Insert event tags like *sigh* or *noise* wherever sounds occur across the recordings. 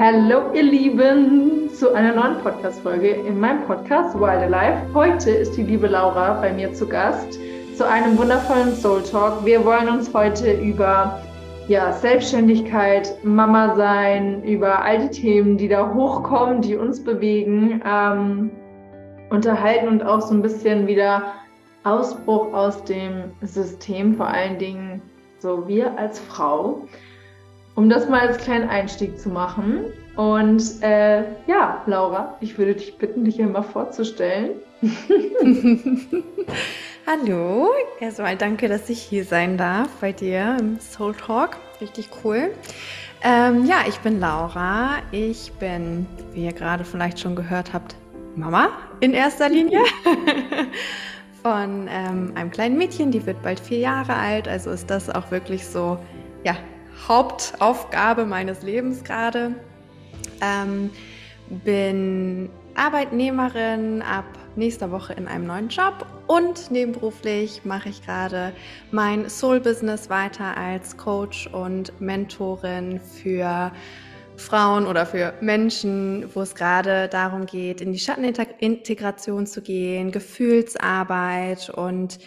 Hallo ihr Lieben zu einer neuen Podcast-Folge in meinem Podcast Wild Alive. Heute ist die liebe Laura bei mir zu Gast zu einem wundervollen Soul Talk. Wir wollen uns heute über ja, Selbstständigkeit, Mama sein, über all die Themen, die da hochkommen, die uns bewegen, ähm, unterhalten und auch so ein bisschen wieder Ausbruch aus dem System, vor allen Dingen so wir als Frau um das mal als kleinen Einstieg zu machen. Und äh, ja, Laura, ich würde dich bitten, dich hier mal vorzustellen. *laughs* Hallo, erstmal danke, dass ich hier sein darf bei dir im Soul Talk. Richtig cool. Ähm, ja, ich bin Laura. Ich bin, wie ihr gerade vielleicht schon gehört habt, Mama in erster Linie. *laughs* Von ähm, einem kleinen Mädchen, die wird bald vier Jahre alt. Also ist das auch wirklich so, ja, Hauptaufgabe meines Lebens gerade. Ähm, bin Arbeitnehmerin ab nächster Woche in einem neuen Job und nebenberuflich mache ich gerade mein Soul-Business weiter als Coach und Mentorin für Frauen oder für Menschen, wo es gerade darum geht, in die Schattenintegration zu gehen, Gefühlsarbeit und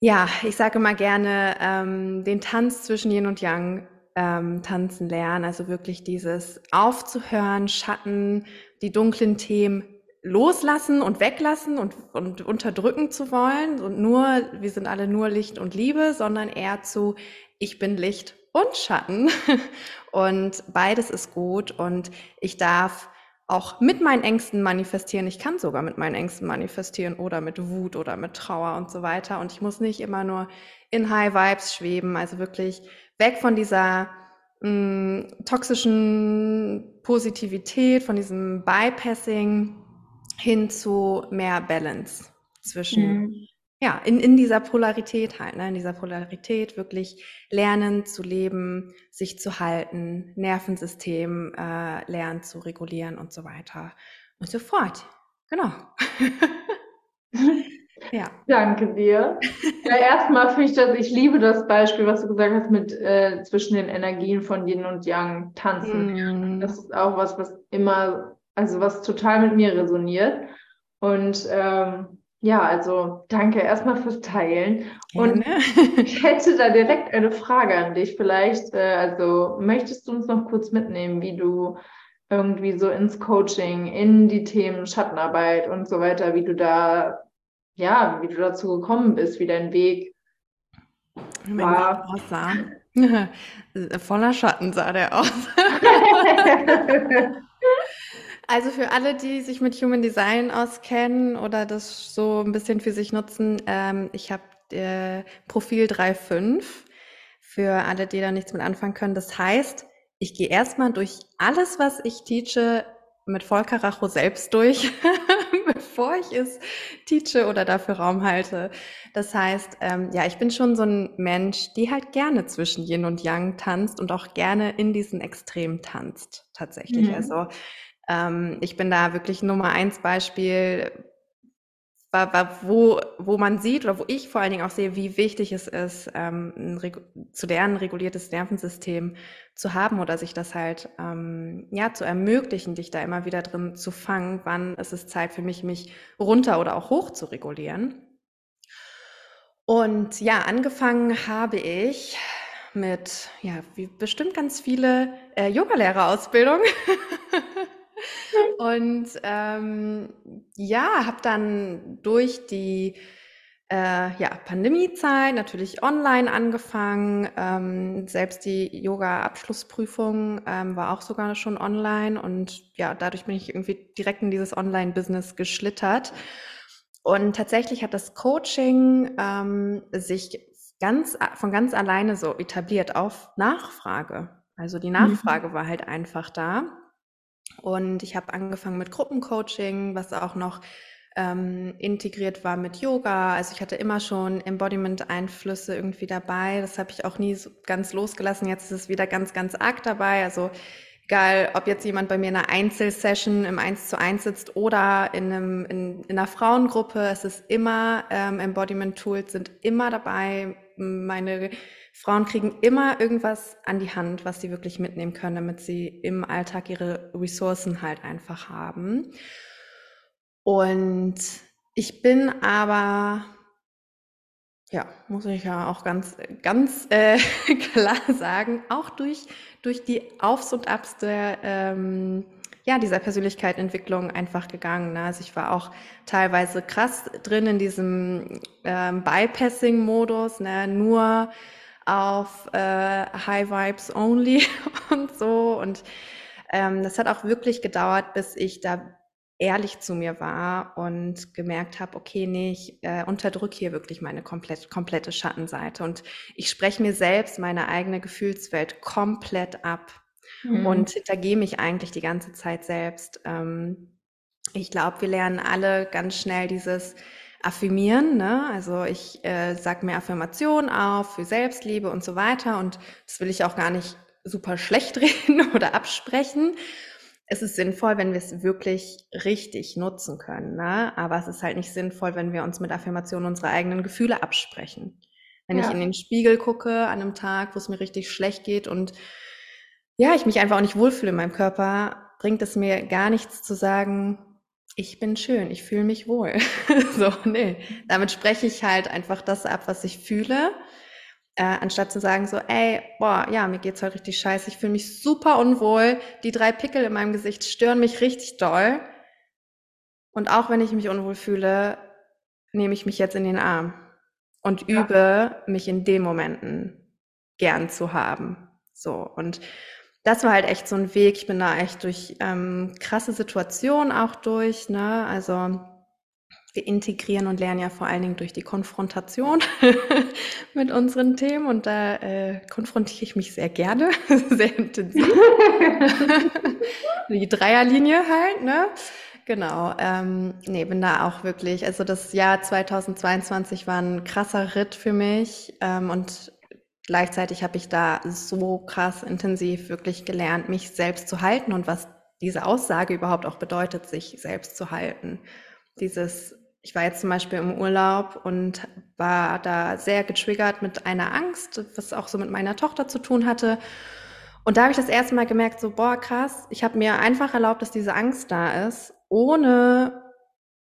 ja, ich sage immer gerne, ähm, den Tanz zwischen Yin und Yang ähm, tanzen lernen. Also wirklich dieses aufzuhören, Schatten, die dunklen Themen loslassen und weglassen und, und unterdrücken zu wollen. Und nur, wir sind alle nur Licht und Liebe, sondern eher zu, ich bin Licht und Schatten. *laughs* Und beides ist gut und ich darf auch mit meinen Ängsten manifestieren. Ich kann sogar mit meinen Ängsten manifestieren oder mit Wut oder mit Trauer und so weiter. Und ich muss nicht immer nur in High Vibes schweben, also wirklich weg von dieser mh, mm, toxischen Positivität, von diesem Bypassing hin zu mehr Balance zwischen mhm ja, in, in dieser Polarität halt, ne? in dieser Polarität wirklich lernen zu leben, sich zu halten, Nervensystem äh, lernen zu regulieren und so weiter und so fort. Genau. *laughs* ja. Danke dir. Ja, erstmal finde ich das, ich liebe das Beispiel, was du gesagt hast mit äh, zwischen den Energien von Yin und Yang tanzen. Mm. Das ist auch was, was immer, also was total mit mir resoniert. Und ähm, ja, also danke erstmal fürs Teilen. Und *laughs* ich hätte da direkt eine Frage an dich. Vielleicht, äh, also möchtest du uns noch kurz mitnehmen, wie du irgendwie so ins Coaching, in die Themen Schattenarbeit und so weiter, wie du da, ja, wie du dazu gekommen bist, wie dein Weg war. Aussah. *laughs* Voller Schatten sah der aus. *laughs* Also für alle, die sich mit Human Design auskennen oder das so ein bisschen für sich nutzen, ähm, ich habe äh, Profil 3.5 für alle, die da nichts mit anfangen können. Das heißt, ich gehe erstmal durch alles, was ich teache, mit Volker Racho selbst durch, *laughs* bevor ich es teache oder dafür Raum halte. Das heißt, ähm, ja, ich bin schon so ein Mensch, die halt gerne zwischen Yin und Yang tanzt und auch gerne in diesen Extremen tanzt, tatsächlich. Mhm. Also ähm, ich bin da wirklich Nummer eins Beispiel, wo, wo man sieht oder wo ich vor allen Dingen auch sehe, wie wichtig es ist, ähm, zu lernen, ein reguliertes Nervensystem zu haben oder sich das halt ähm, ja zu ermöglichen, dich da immer wieder drin zu fangen, wann ist es Zeit für mich, mich runter oder auch hoch zu regulieren. Und ja, angefangen habe ich mit, ja, wie bestimmt ganz viele äh, Yogalehrerausbildung. *laughs* Und ähm, ja, habe dann durch die äh, ja, Pandemiezeit natürlich online angefangen. Ähm, selbst die Yoga-Abschlussprüfung ähm, war auch sogar schon online. Und ja, dadurch bin ich irgendwie direkt in dieses Online-Business geschlittert. Und tatsächlich hat das Coaching ähm, sich ganz von ganz alleine so etabliert auf Nachfrage. Also die mhm. Nachfrage mhm. war halt einfach da. Und ich habe angefangen mit Gruppencoaching, was auch noch ähm, integriert war mit Yoga. Also ich hatte immer schon Embodiment-Einflüsse irgendwie dabei. Das habe ich auch nie so ganz losgelassen. Jetzt ist es wieder ganz, ganz arg dabei. Also egal, ob jetzt jemand bei mir in einer Einzelsession im 1 zu 1 sitzt oder in, einem, in, in einer Frauengruppe, es ist immer, ähm, Embodiment-Tools sind immer dabei. meine Frauen kriegen immer irgendwas an die Hand, was sie wirklich mitnehmen können, damit sie im Alltag ihre Ressourcen halt einfach haben. Und ich bin aber, ja, muss ich ja auch ganz, ganz äh, *laughs* klar sagen, auch durch, durch die Aufs und Abs der, ähm, ja, dieser Persönlichkeitsentwicklung einfach gegangen. Ne? Also ich war auch teilweise krass drin in diesem ähm, Bypassing-Modus, ne? nur auf äh, High Vibes Only *laughs* und so. Und ähm, das hat auch wirklich gedauert, bis ich da ehrlich zu mir war und gemerkt habe, okay, nee, ich äh, unterdrücke hier wirklich meine komplett, komplette Schattenseite und ich spreche mir selbst meine eigene Gefühlswelt komplett ab mhm. und hintergehe mich eigentlich die ganze Zeit selbst. Ähm, ich glaube, wir lernen alle ganz schnell dieses Affirmieren, ne? Also ich äh, sage mir Affirmationen auf für Selbstliebe und so weiter und das will ich auch gar nicht super schlecht *laughs* reden oder absprechen es ist sinnvoll, wenn wir es wirklich richtig nutzen können. Ne? Aber es ist halt nicht sinnvoll, wenn wir uns mit Affirmationen unsere eigenen Gefühle absprechen. Wenn ja. ich in den Spiegel gucke an einem Tag, wo es mir richtig schlecht geht und ja, ich mich einfach auch nicht wohlfühle in meinem Körper, bringt es mir gar nichts zu sagen, ich bin schön, ich fühle mich wohl. *laughs* so, nee. Damit spreche ich halt einfach das ab, was ich fühle äh, anstatt zu sagen so, ey, boah, ja, mir geht's heute richtig scheiße, ich fühle mich super unwohl, die drei Pickel in meinem Gesicht stören mich richtig doll. Und auch wenn ich mich unwohl fühle, nehme ich mich jetzt in den Arm und übe, ja. mich in den Momenten gern zu haben. So, und das war halt echt so ein Weg. Ich bin da echt durch ähm, krasse Situationen auch durch, ne? Also wir integrieren und lernen ja vor allen Dingen durch die Konfrontation *laughs* mit unseren Themen und da äh, konfrontiere ich mich sehr gerne, *laughs* sehr intensiv. die Dreierlinie halt, ne? Genau. Ähm, nee, bin da auch wirklich, also das Jahr 2022 war ein krasser Ritt für mich ähm, und gleichzeitig habe ich da so krass intensiv wirklich gelernt, mich selbst zu halten und was diese Aussage überhaupt auch bedeutet, sich selbst zu halten. Dieses ich war jetzt zum Beispiel im Urlaub und war da sehr getriggert mit einer Angst, was auch so mit meiner Tochter zu tun hatte. Und da habe ich das erste Mal gemerkt, so, boah, krass, ich habe mir einfach erlaubt, dass diese Angst da ist, ohne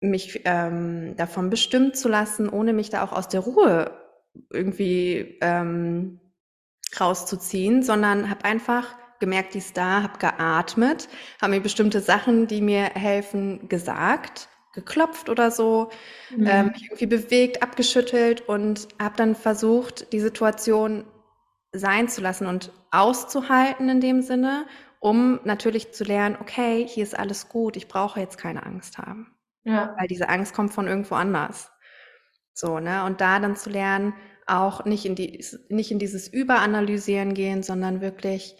mich ähm, davon bestimmt zu lassen, ohne mich da auch aus der Ruhe irgendwie ähm, rauszuziehen, sondern habe einfach gemerkt, die ist da, habe geatmet, habe mir bestimmte Sachen, die mir helfen, gesagt geklopft oder so, mhm. ähm, mich irgendwie bewegt, abgeschüttelt und habe dann versucht, die Situation sein zu lassen und auszuhalten in dem Sinne, um natürlich zu lernen, okay, hier ist alles gut, ich brauche jetzt keine Angst haben. Ja. Weil diese Angst kommt von irgendwo anders. So, ne? Und da dann zu lernen, auch nicht in, die, nicht in dieses Überanalysieren gehen, sondern wirklich,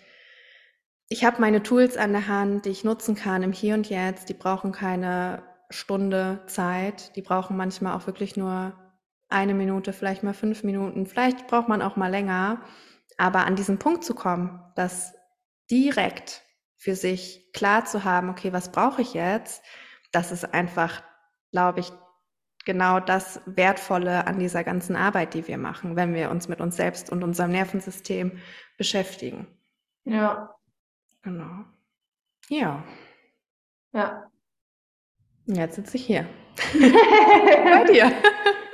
ich habe meine Tools an der Hand, die ich nutzen kann im Hier und Jetzt, die brauchen keine Stunde Zeit. Die brauchen manchmal auch wirklich nur eine Minute, vielleicht mal fünf Minuten. Vielleicht braucht man auch mal länger. Aber an diesen Punkt zu kommen, das direkt für sich klar zu haben, okay, was brauche ich jetzt? Das ist einfach, glaube ich, genau das Wertvolle an dieser ganzen Arbeit, die wir machen, wenn wir uns mit uns selbst und unserem Nervensystem beschäftigen. Ja. Genau. Ja. Ja. Jetzt sitze ich hier. *laughs* Bei dir.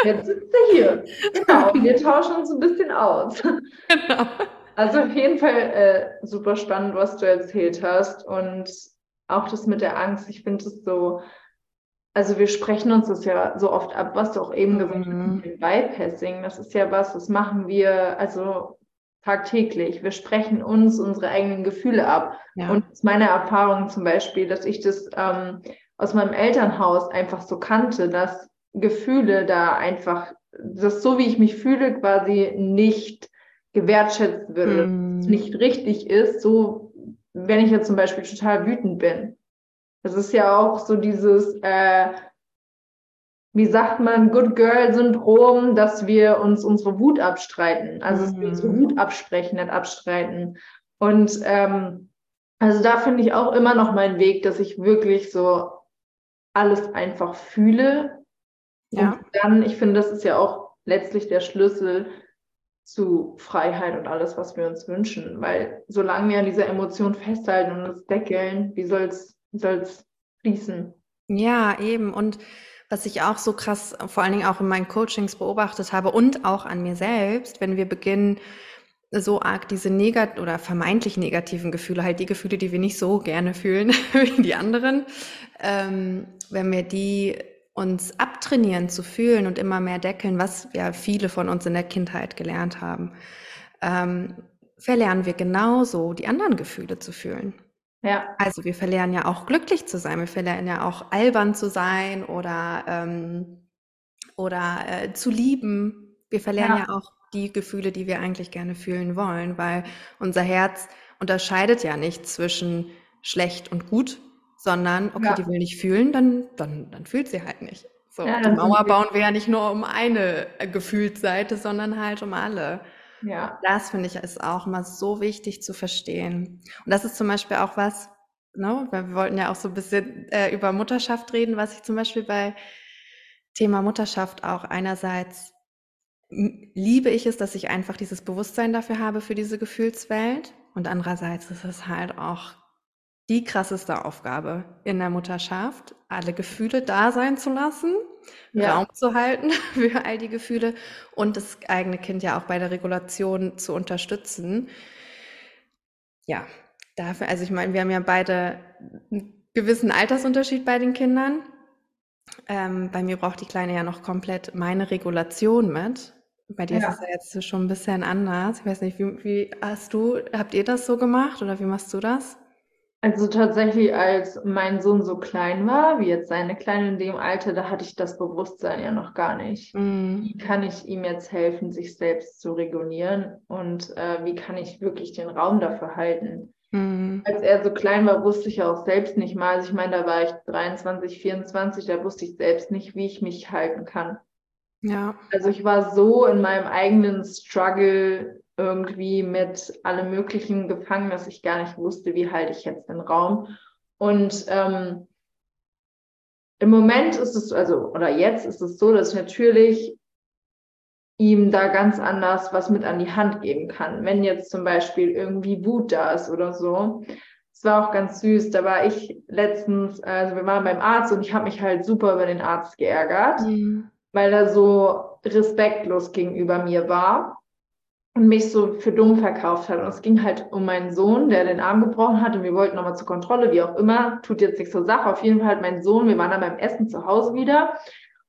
Jetzt sitzt du hier. Genau. Wir tauschen uns ein bisschen aus. Genau. Also auf jeden Fall äh, super spannend, was du erzählt hast. Und auch das mit der Angst, ich finde es so, also wir sprechen uns das ja so oft ab, was du auch eben gesagt hast, mhm. mit Bypassing. Das ist ja was, das machen wir also tagtäglich. Wir sprechen uns unsere eigenen Gefühle ab. Ja. Und meine Erfahrung zum Beispiel, dass ich das ähm, aus meinem Elternhaus einfach so kannte, dass Gefühle da einfach, dass so wie ich mich fühle, quasi nicht gewertschätzt wird, mm. nicht richtig ist, so wenn ich jetzt zum Beispiel total wütend bin. Das ist ja auch so dieses, äh, wie sagt man, Good Girl-Syndrom, dass wir uns unsere Wut abstreiten, also dass wir unsere mm. Wut absprechen, nicht abstreiten. Und ähm, also da finde ich auch immer noch meinen Weg, dass ich wirklich so alles einfach fühle. Ja. Und dann, ich finde, das ist ja auch letztlich der Schlüssel, zu Freiheit und alles, was wir uns wünschen. Weil solange wir an dieser Emotion festhalten und es deckeln, wie soll es wie soll's fließen? Ja, eben. Und was ich auch so krass, vor allen Dingen auch in meinen Coachings beobachtet habe und auch an mir selbst, wenn wir beginnen, so arg diese negat oder vermeintlich negativen Gefühle, halt die Gefühle, die wir nicht so gerne fühlen *laughs* wie die anderen, ähm, wenn wir die uns abtrainieren zu fühlen und immer mehr deckeln, was ja viele von uns in der Kindheit gelernt haben, ähm, verlernen wir genauso die anderen Gefühle zu fühlen. Ja. Also wir verlernen ja auch glücklich zu sein, wir verlernen ja auch albern zu sein oder, ähm, oder äh, zu lieben. Wir verlernen ja. ja auch die Gefühle, die wir eigentlich gerne fühlen wollen, weil unser Herz unterscheidet ja nicht zwischen schlecht und gut, sondern okay, ja. die will nicht fühlen, dann, dann, dann fühlt sie halt nicht. So, ja, die Mauer bauen wir ja nicht nur um eine äh, Gefühlsseite, sondern halt um alle. Ja. Das finde ich ist auch mal so wichtig zu verstehen. Und das ist zum Beispiel auch was, ne, weil wir wollten ja auch so ein bisschen äh, über Mutterschaft reden, was ich zum Beispiel bei Thema Mutterschaft auch einerseits liebe ich es, dass ich einfach dieses Bewusstsein dafür habe, für diese Gefühlswelt. Und andererseits ist es halt auch die krasseste Aufgabe in der Mutterschaft, alle Gefühle da sein zu lassen, ja. Raum zu halten *laughs* für all die Gefühle und das eigene Kind ja auch bei der Regulation zu unterstützen. Ja, dafür, also ich meine, wir haben ja beide einen gewissen Altersunterschied bei den Kindern. Ähm, bei mir braucht die Kleine ja noch komplett meine Regulation mit. Bei dir ja. ist es ja jetzt schon ein bisschen anders. Ich weiß nicht, wie, wie hast du, habt ihr das so gemacht oder wie machst du das? Also tatsächlich, als mein Sohn so klein war, wie jetzt seine Kleine in dem Alter, da hatte ich das Bewusstsein ja noch gar nicht. Mm. Wie kann ich ihm jetzt helfen, sich selbst zu regulieren und äh, wie kann ich wirklich den Raum dafür halten? Mm. Als er so klein war, wusste ich auch selbst nicht mal. Also ich meine, da war ich 23, 24, da wusste ich selbst nicht, wie ich mich halten kann. Ja. Also ich war so in meinem eigenen Struggle irgendwie mit allem Möglichen gefangen, dass ich gar nicht wusste, wie halte ich jetzt den Raum. Und ähm, im Moment ist es, also, oder jetzt ist es so, dass ich natürlich ihm da ganz anders was mit an die Hand geben kann. Wenn jetzt zum Beispiel irgendwie Wut da ist oder so. Es war auch ganz süß. Da war ich letztens, also wir waren beim Arzt und ich habe mich halt super über den Arzt geärgert, mhm. weil er so respektlos gegenüber mir war und mich so für dumm verkauft hat. Und es ging halt um meinen Sohn, der den Arm gebrochen hat und wir wollten nochmal zur Kontrolle, wie auch immer, tut jetzt nichts zur Sache. Auf jeden Fall hat mein Sohn, wir waren dann beim Essen zu Hause wieder.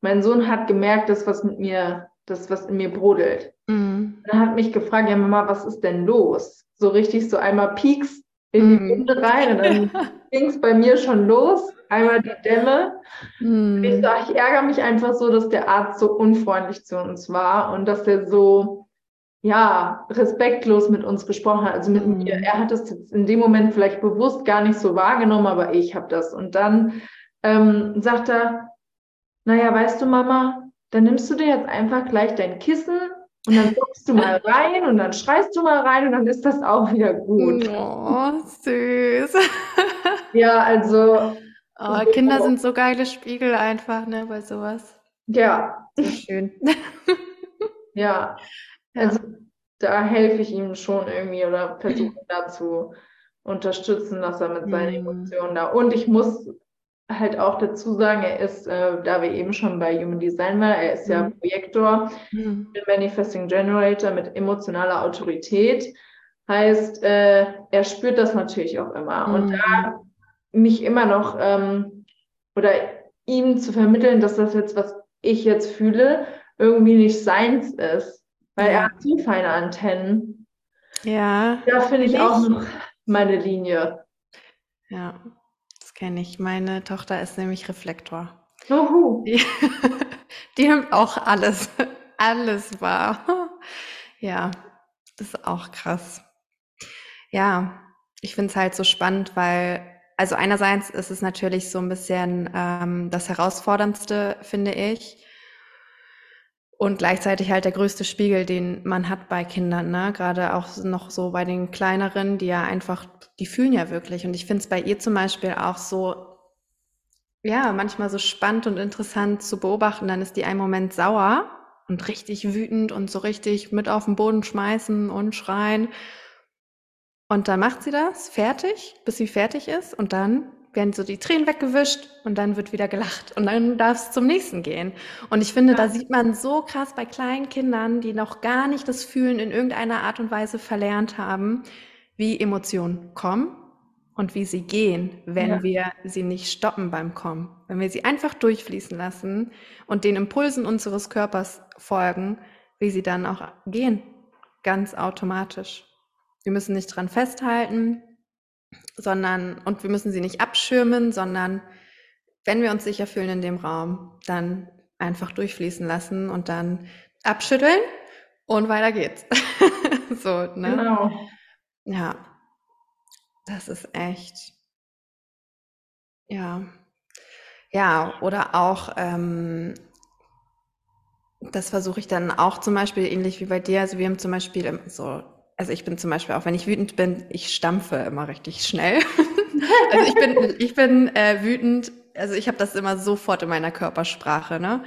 Mein Sohn hat gemerkt, dass was mit mir, das was in mir brodelt. Mhm. Er hat mich gefragt, ja Mama, was ist denn los? So richtig so einmal Pieks in die mhm. Wunde rein und dann *laughs* ging es bei mir schon los. Einmal die Dämme. Mm. Ich, so, ich ärgere mich einfach so, dass der Arzt so unfreundlich zu uns war und dass er so ja, respektlos mit uns gesprochen hat, also mit mhm. mir. Er hat das jetzt in dem Moment vielleicht bewusst gar nicht so wahrgenommen, aber ich habe das. Und dann ähm, sagt er, naja, weißt du, Mama, dann nimmst du dir jetzt einfach gleich dein Kissen und dann guckst du mal rein und dann schreist du mal rein und dann ist das auch wieder gut. Oh, süß. *laughs* ja, also. Oh, Kinder sind so geile Spiegel einfach, ne, bei sowas. Ja. So schön. ja. *laughs* Also da helfe ich ihm schon irgendwie oder versuche dazu unterstützen, dass er mit seinen mhm. Emotionen da. Und ich muss halt auch dazu sagen, er ist, äh, da wir eben schon bei Human Design waren, er ist ja mhm. Projektor, mhm. Manifesting Generator mit emotionaler Autorität. Heißt, äh, er spürt das natürlich auch immer. Mhm. Und da mich immer noch ähm, oder ihm zu vermitteln, dass das jetzt, was ich jetzt fühle, irgendwie nicht seins ist weil ja. er hat so feine Antennen. Ja. Da finde ich, auch noch meine Linie. Ja, das kenne ich. Meine Tochter ist nämlich Reflektor. Uhu. Die, *laughs* die nimmt auch alles, alles wahr. Ja, ist auch krass. Ja, ich finde es halt so spannend, weil, also einerseits ist es natürlich so ein bisschen ähm, das Herausforderndste, finde ich, und gleichzeitig halt der größte Spiegel, den man hat bei Kindern, ne? Gerade auch noch so bei den kleineren, die ja einfach, die fühlen ja wirklich. Und ich finde es bei ihr zum Beispiel auch so, ja, manchmal so spannend und interessant zu beobachten. Dann ist die einen Moment sauer und richtig wütend und so richtig mit auf den Boden schmeißen und schreien. Und dann macht sie das fertig, bis sie fertig ist und dann werden so die Tränen weggewischt und dann wird wieder gelacht und dann darf es zum nächsten gehen. Und ich finde, ja. da sieht man so krass bei kleinen Kindern, die noch gar nicht das Fühlen in irgendeiner Art und Weise verlernt haben, wie Emotionen kommen und wie sie gehen, wenn ja. wir sie nicht stoppen beim Kommen. Wenn wir sie einfach durchfließen lassen und den Impulsen unseres Körpers folgen, wie sie dann auch gehen, ganz automatisch. Wir müssen nicht dran festhalten, sondern, und wir müssen sie nicht abschirmen, sondern wenn wir uns sicher fühlen in dem Raum, dann einfach durchfließen lassen und dann abschütteln und weiter geht's. *laughs* so, ne? Genau. Ja. Das ist echt. Ja. Ja, oder auch, ähm, das versuche ich dann auch zum Beispiel ähnlich wie bei dir. Also wir haben zum Beispiel so also ich bin zum Beispiel auch, wenn ich wütend bin, ich stampfe immer richtig schnell. *laughs* also ich bin, ich bin äh, wütend, also ich habe das immer sofort in meiner Körpersprache, ne?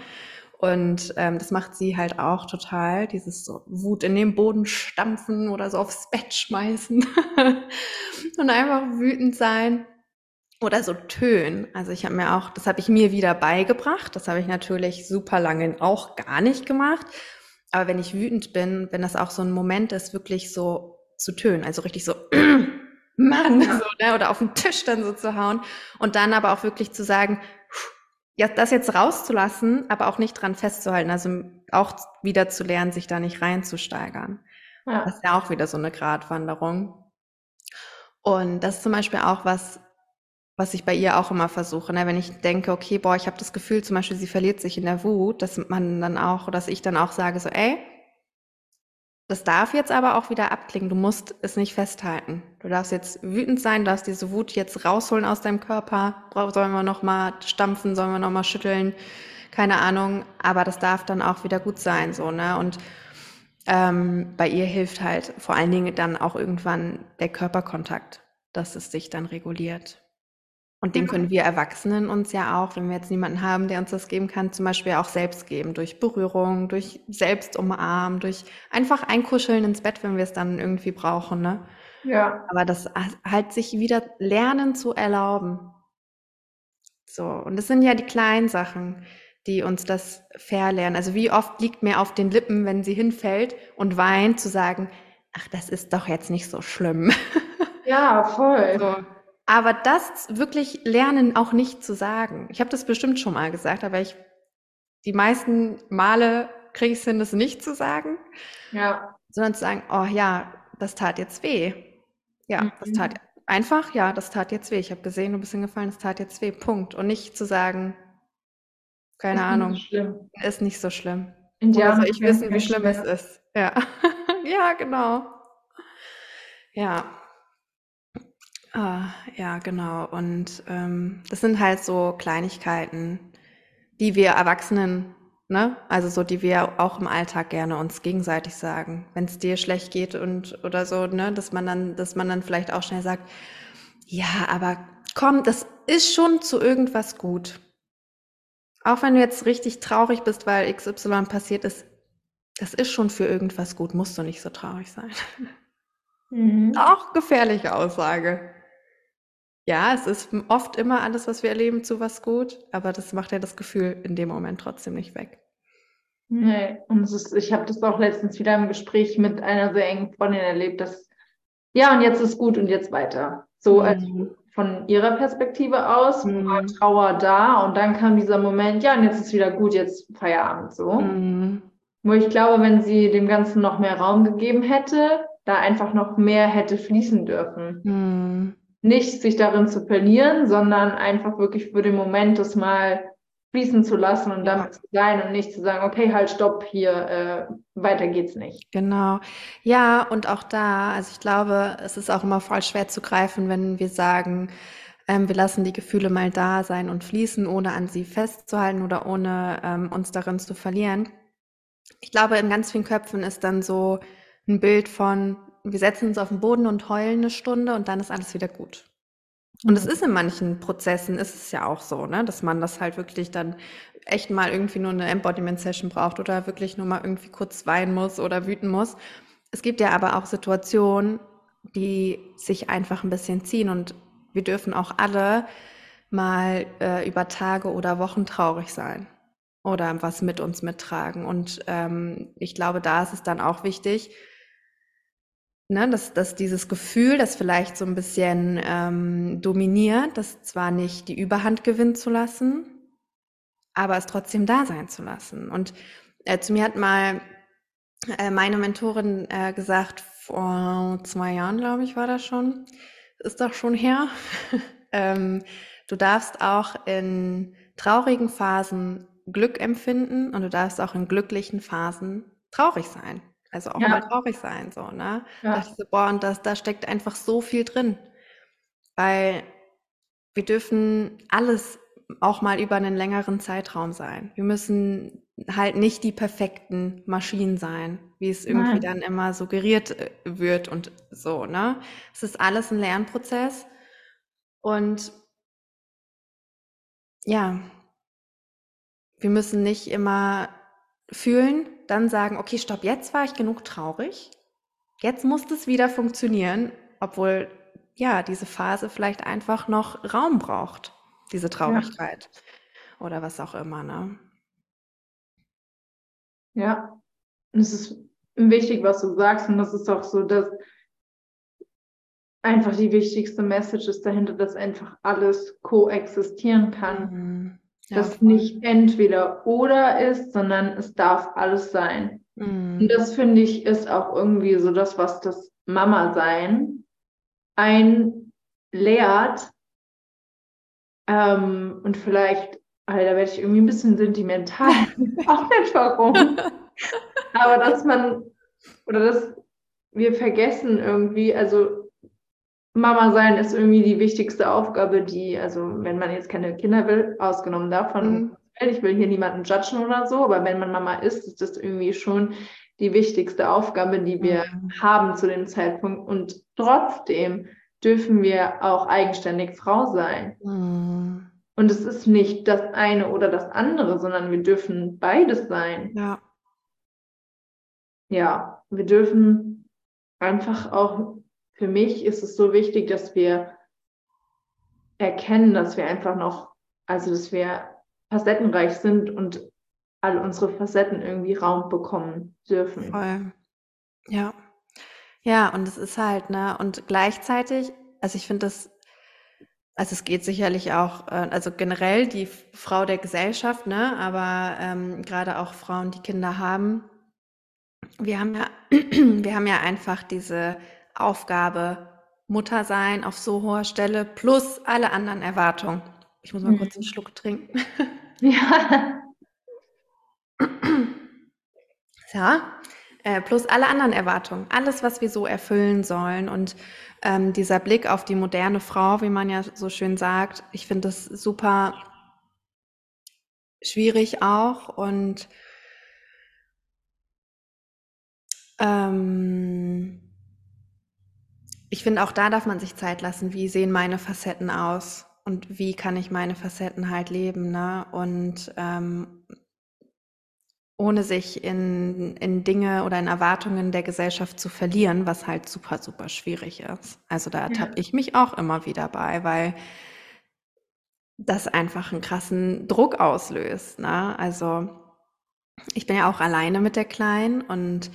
Und ähm, das macht sie halt auch total, dieses so Wut in den Boden stampfen oder so aufs Bett schmeißen *laughs* und einfach wütend sein oder so tönen. Also ich habe mir auch, das habe ich mir wieder beigebracht. Das habe ich natürlich super lange auch gar nicht gemacht. Aber wenn ich wütend bin, wenn das auch so ein Moment ist, wirklich so zu tönen, also richtig so, *clears throat* Mann, so, ne? oder auf den Tisch dann so zu hauen und dann aber auch wirklich zu sagen, ja, das jetzt rauszulassen, aber auch nicht dran festzuhalten, also auch wieder zu lernen, sich da nicht reinzusteigern. Ja. Das ist ja auch wieder so eine Gratwanderung. Und das ist zum Beispiel auch was, was ich bei ihr auch immer versuche, ne? wenn ich denke, okay, boah, ich habe das Gefühl, zum Beispiel, sie verliert sich in der Wut, dass man dann auch, dass ich dann auch sage, so, ey, das darf jetzt aber auch wieder abklingen. Du musst es nicht festhalten. Du darfst jetzt wütend sein, du darfst diese Wut jetzt rausholen aus deinem Körper. Sollen wir noch mal stampfen, sollen wir noch mal schütteln? Keine Ahnung. Aber das darf dann auch wieder gut sein, so ne. Und ähm, bei ihr hilft halt vor allen Dingen dann auch irgendwann der Körperkontakt, dass es sich dann reguliert. Und den können wir Erwachsenen uns ja auch, wenn wir jetzt niemanden haben, der uns das geben kann, zum Beispiel auch selbst geben, durch Berührung, durch selbst umarmen, durch einfach einkuscheln ins Bett, wenn wir es dann irgendwie brauchen, ne? Ja. Aber das halt sich wieder lernen zu erlauben. So. Und das sind ja die kleinen Sachen, die uns das verlernen. Also wie oft liegt mir auf den Lippen, wenn sie hinfällt und weint, zu sagen, ach, das ist doch jetzt nicht so schlimm. Ja, voll. So. Aber das wirklich lernen auch nicht zu sagen. Ich habe das bestimmt schon mal gesagt, aber ich die meisten Male kriege ich es hin, das nicht zu sagen. Ja. Sondern zu sagen, oh ja, das tat jetzt weh. Ja, mhm. das tat einfach, ja, das tat jetzt weh. Ich habe gesehen, du bist hingefallen, das tat jetzt weh. Punkt. Und nicht zu sagen, keine ist Ahnung, nicht ist nicht so schlimm. Oder soll ich wissen, wie schlimm es ist? Ja. *laughs* ja, genau. Ja. Ah, ja, genau. Und ähm, das sind halt so Kleinigkeiten, die wir Erwachsenen, ne, also so, die wir auch im Alltag gerne uns gegenseitig sagen. Wenn es dir schlecht geht und oder so, ne, dass man dann, dass man dann vielleicht auch schnell sagt, ja, aber komm, das ist schon zu irgendwas gut. Auch wenn du jetzt richtig traurig bist, weil XY passiert ist, das ist schon für irgendwas gut, musst du nicht so traurig sein. Mhm. Auch gefährliche Aussage. Ja, es ist oft immer alles, was wir erleben, zu was gut, aber das macht ja das Gefühl in dem Moment trotzdem nicht weg. Nee, und es ist, ich habe das auch letztens wieder im Gespräch mit einer sehr engen Freundin erlebt, dass ja, und jetzt ist gut und jetzt weiter. So mhm. also von ihrer Perspektive aus mhm. war Trauer da und dann kam dieser Moment, ja, und jetzt ist wieder gut, jetzt Feierabend so. Mhm. Wo ich glaube, wenn sie dem Ganzen noch mehr Raum gegeben hätte, da einfach noch mehr hätte fließen dürfen. Nicht sich darin zu verlieren, sondern einfach wirklich für den Moment das mal fließen zu lassen und damit zu sein und nicht zu sagen, okay, halt, stopp, hier, äh, weiter geht's nicht. Genau. Ja, und auch da, also ich glaube, es ist auch immer voll schwer zu greifen, wenn wir sagen, ähm, wir lassen die Gefühle mal da sein und fließen, ohne an sie festzuhalten oder ohne ähm, uns darin zu verlieren. Ich glaube, in ganz vielen Köpfen ist dann so ein Bild von, wir setzen uns auf den Boden und heulen eine Stunde und dann ist alles wieder gut. Und es ist in manchen Prozessen ist es ja auch so, ne, dass man das halt wirklich dann echt mal irgendwie nur eine Embodiment-Session braucht oder wirklich nur mal irgendwie kurz weinen muss oder wüten muss. Es gibt ja aber auch Situationen, die sich einfach ein bisschen ziehen und wir dürfen auch alle mal äh, über Tage oder Wochen traurig sein oder was mit uns mittragen. Und ähm, ich glaube, da ist es dann auch wichtig, ne, dass, dass dieses Gefühl, das vielleicht so ein bisschen ähm, dominiert, das zwar nicht die Überhand gewinnen zu lassen, aber es trotzdem da sein zu lassen. Und äh, zu mir hat mal äh, meine Mentorin äh, gesagt, vor zwei Jahren, glaube ich, war das schon, ist doch schon her, *laughs* ähm, du darfst auch in traurigen Phasen Glück empfinden und du darfst auch in glücklichen Phasen traurig sein. Also auch ja. mal traurig sein, so, ne? Ja. Da dachte so, boah, und das, da steckt einfach so viel drin. Weil wir dürfen alles auch mal über einen längeren Zeitraum sein. Wir müssen halt nicht die perfekten Maschinen sein, wie es irgendwie Nein. dann immer suggeriert äh, wird und so, ne? Es ist alles ein Lernprozess und ja, wir müssen nicht immer fühlen, dann sagen, okay, stopp, jetzt war ich genug traurig. Jetzt muss es wieder funktionieren, obwohl ja, diese Phase vielleicht einfach noch Raum braucht, diese Traurigkeit ja. oder was auch immer, ne? Ja, es ist wichtig, was du sagst, und das ist auch so, dass einfach die wichtigste Message ist dahinter, dass einfach alles koexistieren kann. Mhm. Ja, dass voll. nicht entweder oder ist, sondern es darf alles sein. Mhm. Und das finde ich ist auch irgendwie so das, was das Mama-Sein einlehrt. Ähm, und vielleicht, also da werde ich irgendwie ein bisschen sentimental, *laughs* auch nicht warum. *laughs* Aber dass man, oder dass wir vergessen irgendwie, also Mama sein ist irgendwie die wichtigste Aufgabe, die, also wenn man jetzt keine Kinder will, ausgenommen davon, mhm. ich will hier niemanden judgen oder so, aber wenn man Mama ist, ist das irgendwie schon die wichtigste Aufgabe, die wir mhm. haben zu dem Zeitpunkt. Und trotzdem dürfen wir auch eigenständig Frau sein. Mhm. Und es ist nicht das eine oder das andere, sondern wir dürfen beides sein. Ja. Ja, wir dürfen einfach auch für mich ist es so wichtig, dass wir erkennen, dass wir einfach noch, also dass wir facettenreich sind und alle unsere Facetten irgendwie Raum bekommen dürfen. Voll. Ja. Ja, und es ist halt, ne, und gleichzeitig, also ich finde das, also es geht sicherlich auch, äh, also generell die Frau der Gesellschaft, ne, aber ähm, gerade auch Frauen, die Kinder haben, wir haben ja, *clears throat* wir haben ja einfach diese Aufgabe, Mutter sein auf so hoher Stelle, plus alle anderen Erwartungen. Ich muss mal mhm. kurz einen Schluck trinken. Ja. *clears throat* Ja, äh, plus alle anderen Erwartungen, alles, was wir so erfüllen sollen. Und ähm, dieser Blick auf die moderne Frau, wie man ja so schön sagt, ich finde das super schwierig auch. Und ähm, ich finde, auch da darf man sich Zeit lassen. Wie sehen meine Facetten aus? Und wie kann ich meine Facetten halt leben? Ne? Und ähm, ohne sich in, in Dinge oder in Erwartungen der Gesellschaft zu verlieren, was halt super, super schwierig ist. Also da ertappe ja. ich mich auch immer wieder bei, weil das einfach einen krassen Druck auslöst. Ne? Also ich bin ja auch alleine mit der Kleinen und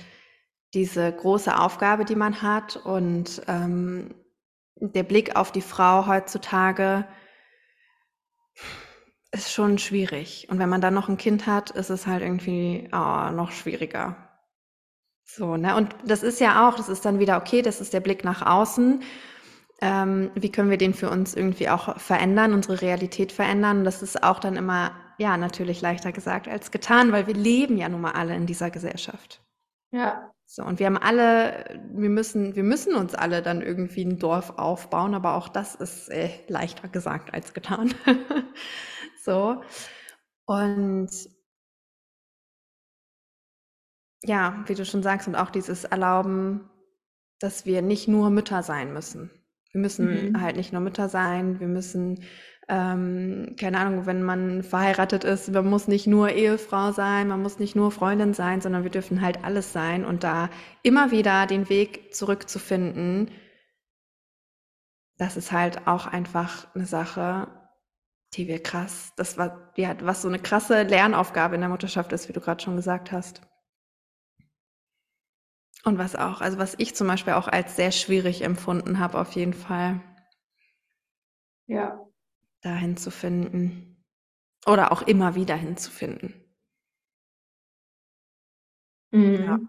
diese große Aufgabe, die man hat und ähm, der Blick auf die Frau heutzutage ist schon schwierig. Und wenn man dann noch ein Kind hat, ist es halt irgendwie oh, noch schwieriger. So, ne? Und das ist ja auch, das ist dann wieder okay, das ist der Blick nach außen. Ähm, wie können wir den für uns irgendwie auch verändern, unsere Realität verändern? Das ist auch dann immer, ja, natürlich leichter gesagt als getan, weil wir leben ja nun mal alle in dieser Gesellschaft. Ja, so, und wir haben alle, wir müssen, wir müssen uns alle dann irgendwie ein Dorf aufbauen, aber auch das ist äh, leichter gesagt als getan. *laughs* so. Und ja, wie du schon sagst, und auch dieses Erlauben, dass wir nicht nur Mütter sein müssen. Wir müssen mhm. halt nicht nur Mütter sein, wir müssen, ähm, keine Ahnung, wenn man verheiratet ist, man muss nicht nur Ehefrau sein, man muss nicht nur Freundin sein, sondern wir dürfen halt alles sein und da immer wieder den Weg zurückzufinden, das ist halt auch einfach eine Sache, die wir krass, das war, ja, was so eine krasse Lernaufgabe in der Mutterschaft ist, wie du gerade schon gesagt hast. Und was auch, also was ich zum Beispiel auch als sehr schwierig empfunden habe, auf jeden Fall. Ja. Dahin zu finden. Oder auch immer wieder hinzufinden. Mhm. Ja.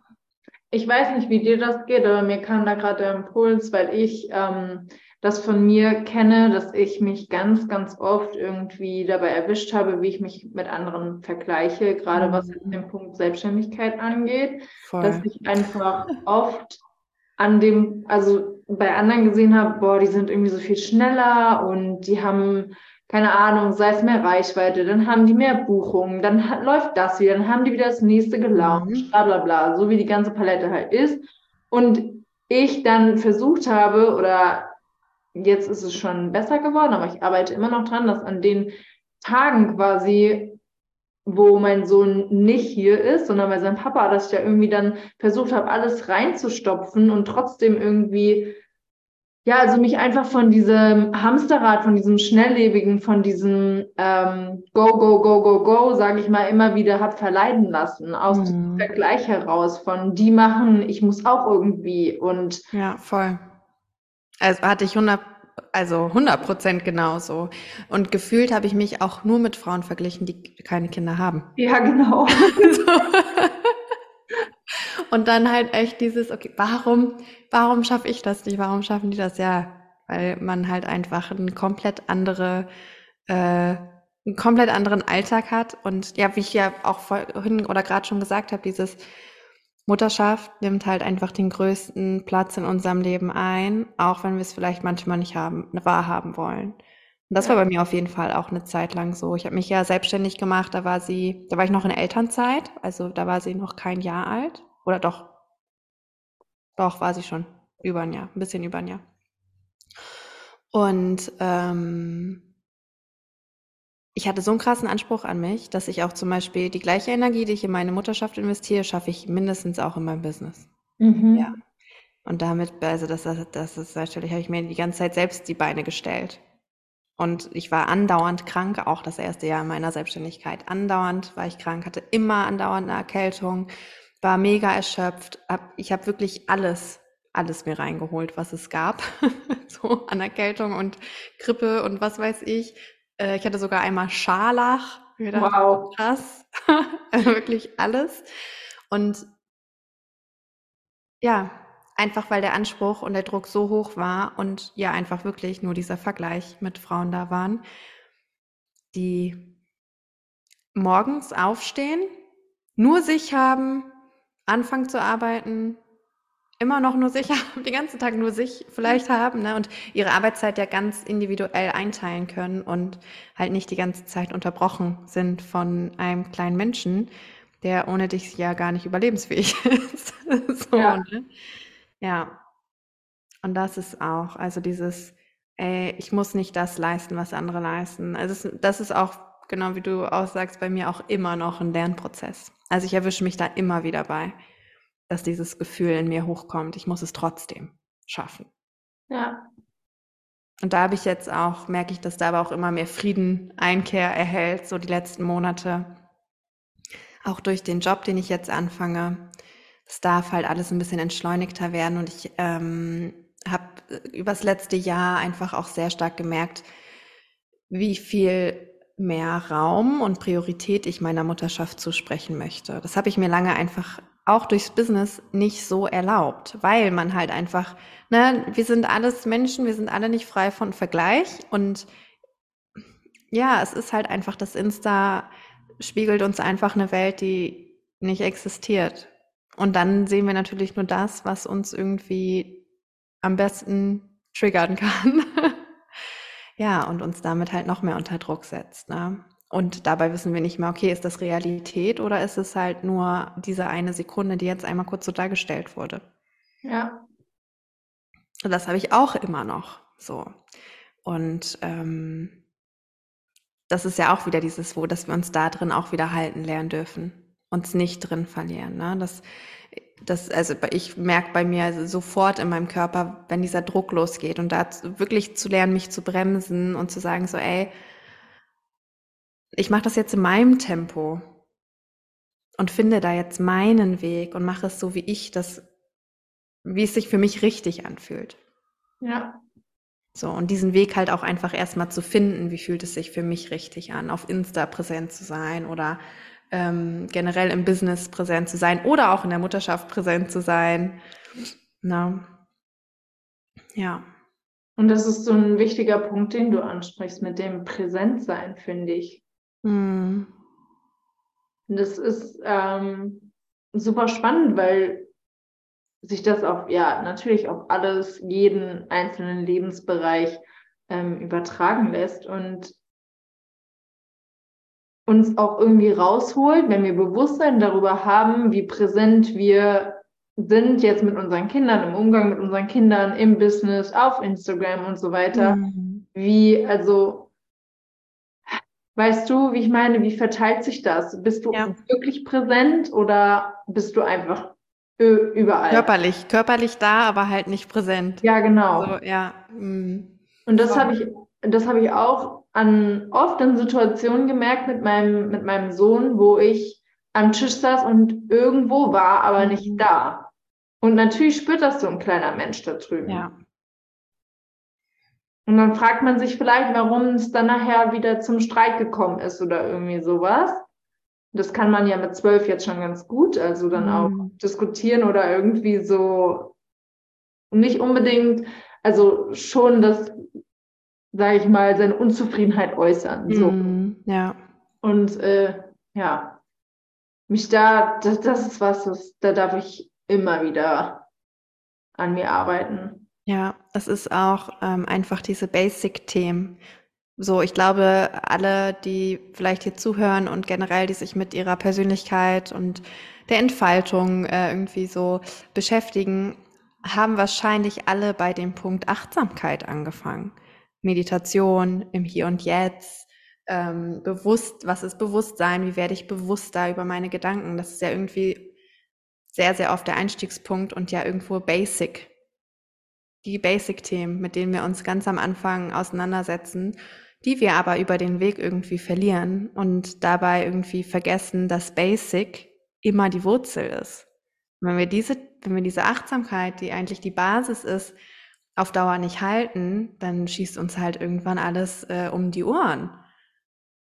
Ich weiß nicht, wie dir das geht, aber mir kam da gerade der Impuls, weil ich ähm, das von mir kenne, dass ich mich ganz, ganz oft irgendwie dabei erwischt habe, wie ich mich mit anderen vergleiche, gerade mhm. was den Punkt Selbstständigkeit angeht, Voll. dass ich einfach oft an dem, also bei anderen gesehen habe, boah, die sind irgendwie so viel schneller und die haben keine Ahnung, sei es mehr Reichweite, dann haben die mehr Buchungen, dann läuft das wieder, dann haben die wieder das nächste gelauncht, mhm. bla bla bla, so wie die ganze Palette halt ist. Und ich dann versucht habe oder Jetzt ist es schon besser geworden, aber ich arbeite immer noch dran, dass an den Tagen quasi, wo mein Sohn nicht hier ist, sondern bei seinem Papa, dass ich da irgendwie dann versucht habe, alles reinzustopfen und trotzdem irgendwie, ja, also mich einfach von diesem Hamsterrad, von diesem Schnelllebigen, von diesem ähm, Go, Go, Go, Go, Go, sage ich mal, immer wieder habe verleiden lassen, aus mhm. dem Vergleich heraus, von die machen, ich muss auch irgendwie und ja, voll. Also hatte ich 100, also 100 Prozent genauso. Und gefühlt habe ich mich auch nur mit Frauen verglichen, die keine Kinder haben. Ja, genau. *laughs* *laughs* Und dann halt echt dieses, okay, warum, warum schaffe ich das nicht? Warum schaffen die das? Ja, weil man halt einfach eine komplett andere, äh, einen komplett anderen Alltag hat. Und ja, wie ich ja auch vorhin oder gerade schon gesagt habe, dieses Mutterschaft nimmt halt einfach den größten Platz in unserem Leben ein, auch wenn wir es vielleicht manchmal nicht haben, wahrhaben wollen. Und das war bei mir auf jeden Fall auch eine Zeit lang so. Ich habe mich ja selbstständig gemacht, da war sie, da war ich noch in Elternzeit, also da war sie noch kein Jahr alt. Oder doch? Doch, war sie schon. Über ein Jahr, ein bisschen über ein Jahr. Und ähm, ich hatte so einen krassen Anspruch an mich, dass ich auch zum Beispiel die gleiche Energie, die ich in meine Mutterschaft investiere, schaffe ich mindestens auch in meinem Business. Mhm. Ja. Und damit, also das, das, das ist natürlich, habe ich mir die ganze Zeit selbst die Beine gestellt. Und ich war andauernd krank, auch das erste Jahr meiner Selbstständigkeit. Andauernd war ich krank, hatte immer andauernd eine Erkältung, war mega erschöpft. Hab, ich habe wirklich alles, alles mir reingeholt, was es gab. *laughs* so an Erkältung und Grippe und was weiß ich. Äh, ich hatte sogar einmal Scharlach. wow. Krass. *laughs* also wirklich alles. Und ja, einfach weil der Anspruch und der Druck so hoch war und ja, einfach wirklich nur dieser Vergleich mit Frauen da waren, die morgens aufstehen, nur sich haben, anfangen zu arbeiten, immer noch nur sich *laughs* haben, den ganzen Tag nur sich vielleicht haben ne? und ihre Arbeitszeit ja ganz individuell einteilen können und halt nicht die ganze Zeit unterbrochen sind von einem kleinen Menschen, der ohne dich ja gar nicht überlebensfähig *laughs* ist. so, ja. Ne? ja. Und das ist auch, also dieses, ey, ich muss nicht das leisten, was andere leisten. Also das ist auch, genau wie du auch sagst, bei mir auch immer noch ein Lernprozess. Also ich erwische mich da immer wieder bei dass dieses Gefühl in mir hochkommt, ich muss es trotzdem schaffen. Ja. Und da habe ich jetzt auch, merke ich, dass da aber auch immer mehr Frieden Einkehr erhält, so die letzten Monate. Auch durch den Job, den ich jetzt anfange. Es darf halt alles ein bisschen entschleunigter werden. Und ich ähm, habe übers letzte Jahr einfach auch sehr stark gemerkt, wie viel mehr Raum und Priorität ich meiner Mutterschaft zusprechen möchte. Das habe ich mir lange einfach auch durchs Business nicht so erlaubt, weil man halt einfach, ne, wir sind alles Menschen, wir sind alle nicht frei von Vergleich und ja, es ist halt einfach, das Insta spiegelt uns einfach eine Welt, die nicht existiert. Und dann sehen wir natürlich nur das, was uns irgendwie am besten triggern kann. *laughs* ja, und uns damit halt noch mehr unter Druck setzt. Ne? Und dabei wissen wir nicht mehr, okay, ist das Realität oder ist es halt nur diese eine Sekunde, die jetzt einmal kurz so dargestellt wurde? Ja. das habe ich auch immer noch so. Und ähm, das ist ja auch wieder dieses Wo, dass wir uns da drin auch wieder halten lernen dürfen, uns nicht drin verlieren. Ne? Das, das, also ich merke bei mir sofort in meinem Körper, wenn dieser Druck losgeht und da wirklich zu lernen, mich zu bremsen und zu sagen so, ey, ich mache das jetzt in meinem Tempo und finde da jetzt meinen Weg und mache es so, wie ich das, wie es sich für mich richtig anfühlt. Ja. So, und diesen Weg halt auch einfach erstmal zu finden, wie fühlt es sich für mich richtig an, auf Insta präsent zu sein oder ähm, generell im Business präsent zu sein oder auch in der Mutterschaft präsent zu sein. Na, ja. Und das ist so ein wichtiger Punkt, den du ansprichst mit dem Präsentsein, finde ich. Mm. Das ist ähm, super spannend, weil sich das auf, ja, natürlich auf alles, jeden einzelnen Lebensbereich ähm, übertragen lässt und uns auch irgendwie rausholt, wenn wir Bewusstsein darüber haben, wie präsent wir sind jetzt mit unseren Kindern, im Umgang mit unseren Kindern, im Business, auf Instagram und so weiter. Mhm. Wie, also, weißt du, wie ich meine, wie verteilt sich das? Bist du ja. wirklich präsent oder bist du einfach überall? Körperlich, körperlich da, aber halt nicht präsent. Ja, genau. Also, ja. Mhm. Und das habe ich, das habe ich auch an oft in Situationen gemerkt mit meinem, mit meinem Sohn, wo ich am Tisch saß und irgendwo war, aber nicht mhm. da. Und natürlich spürt das so ein kleiner Mensch da drüben. Ja. Und dann fragt man sich vielleicht, warum es dann nachher wieder zum Streit gekommen ist oder irgendwie sowas. Das kann man ja mit zwölf jetzt schon ganz gut, also dann mhm. auch diskutieren oder irgendwie so nicht unbedingt, also schon das sage ich mal, seine Unzufriedenheit äußern. So. Mm, ja. Und äh, ja, mich da, das, das ist was, das, da darf ich immer wieder an mir arbeiten. Ja, es ist auch ähm, einfach diese Basic-Themen. So, ich glaube, alle, die vielleicht hier zuhören und generell, die sich mit ihrer Persönlichkeit und der Entfaltung äh, irgendwie so beschäftigen, haben wahrscheinlich alle bei dem Punkt Achtsamkeit angefangen. Meditation im Hier und Jetzt, ähm, bewusst, was ist Bewusstsein, wie werde ich bewusster über meine Gedanken. Das ist ja irgendwie sehr, sehr oft der Einstiegspunkt und ja irgendwo basic. Die Basic-Themen, mit denen wir uns ganz am Anfang auseinandersetzen, die wir aber über den Weg irgendwie verlieren und dabei irgendwie vergessen, dass Basic immer die Wurzel ist. Wenn wir diese, wenn wir diese Achtsamkeit, die eigentlich die Basis ist, auf Dauer nicht halten, dann schießt uns halt irgendwann alles äh, um die Ohren.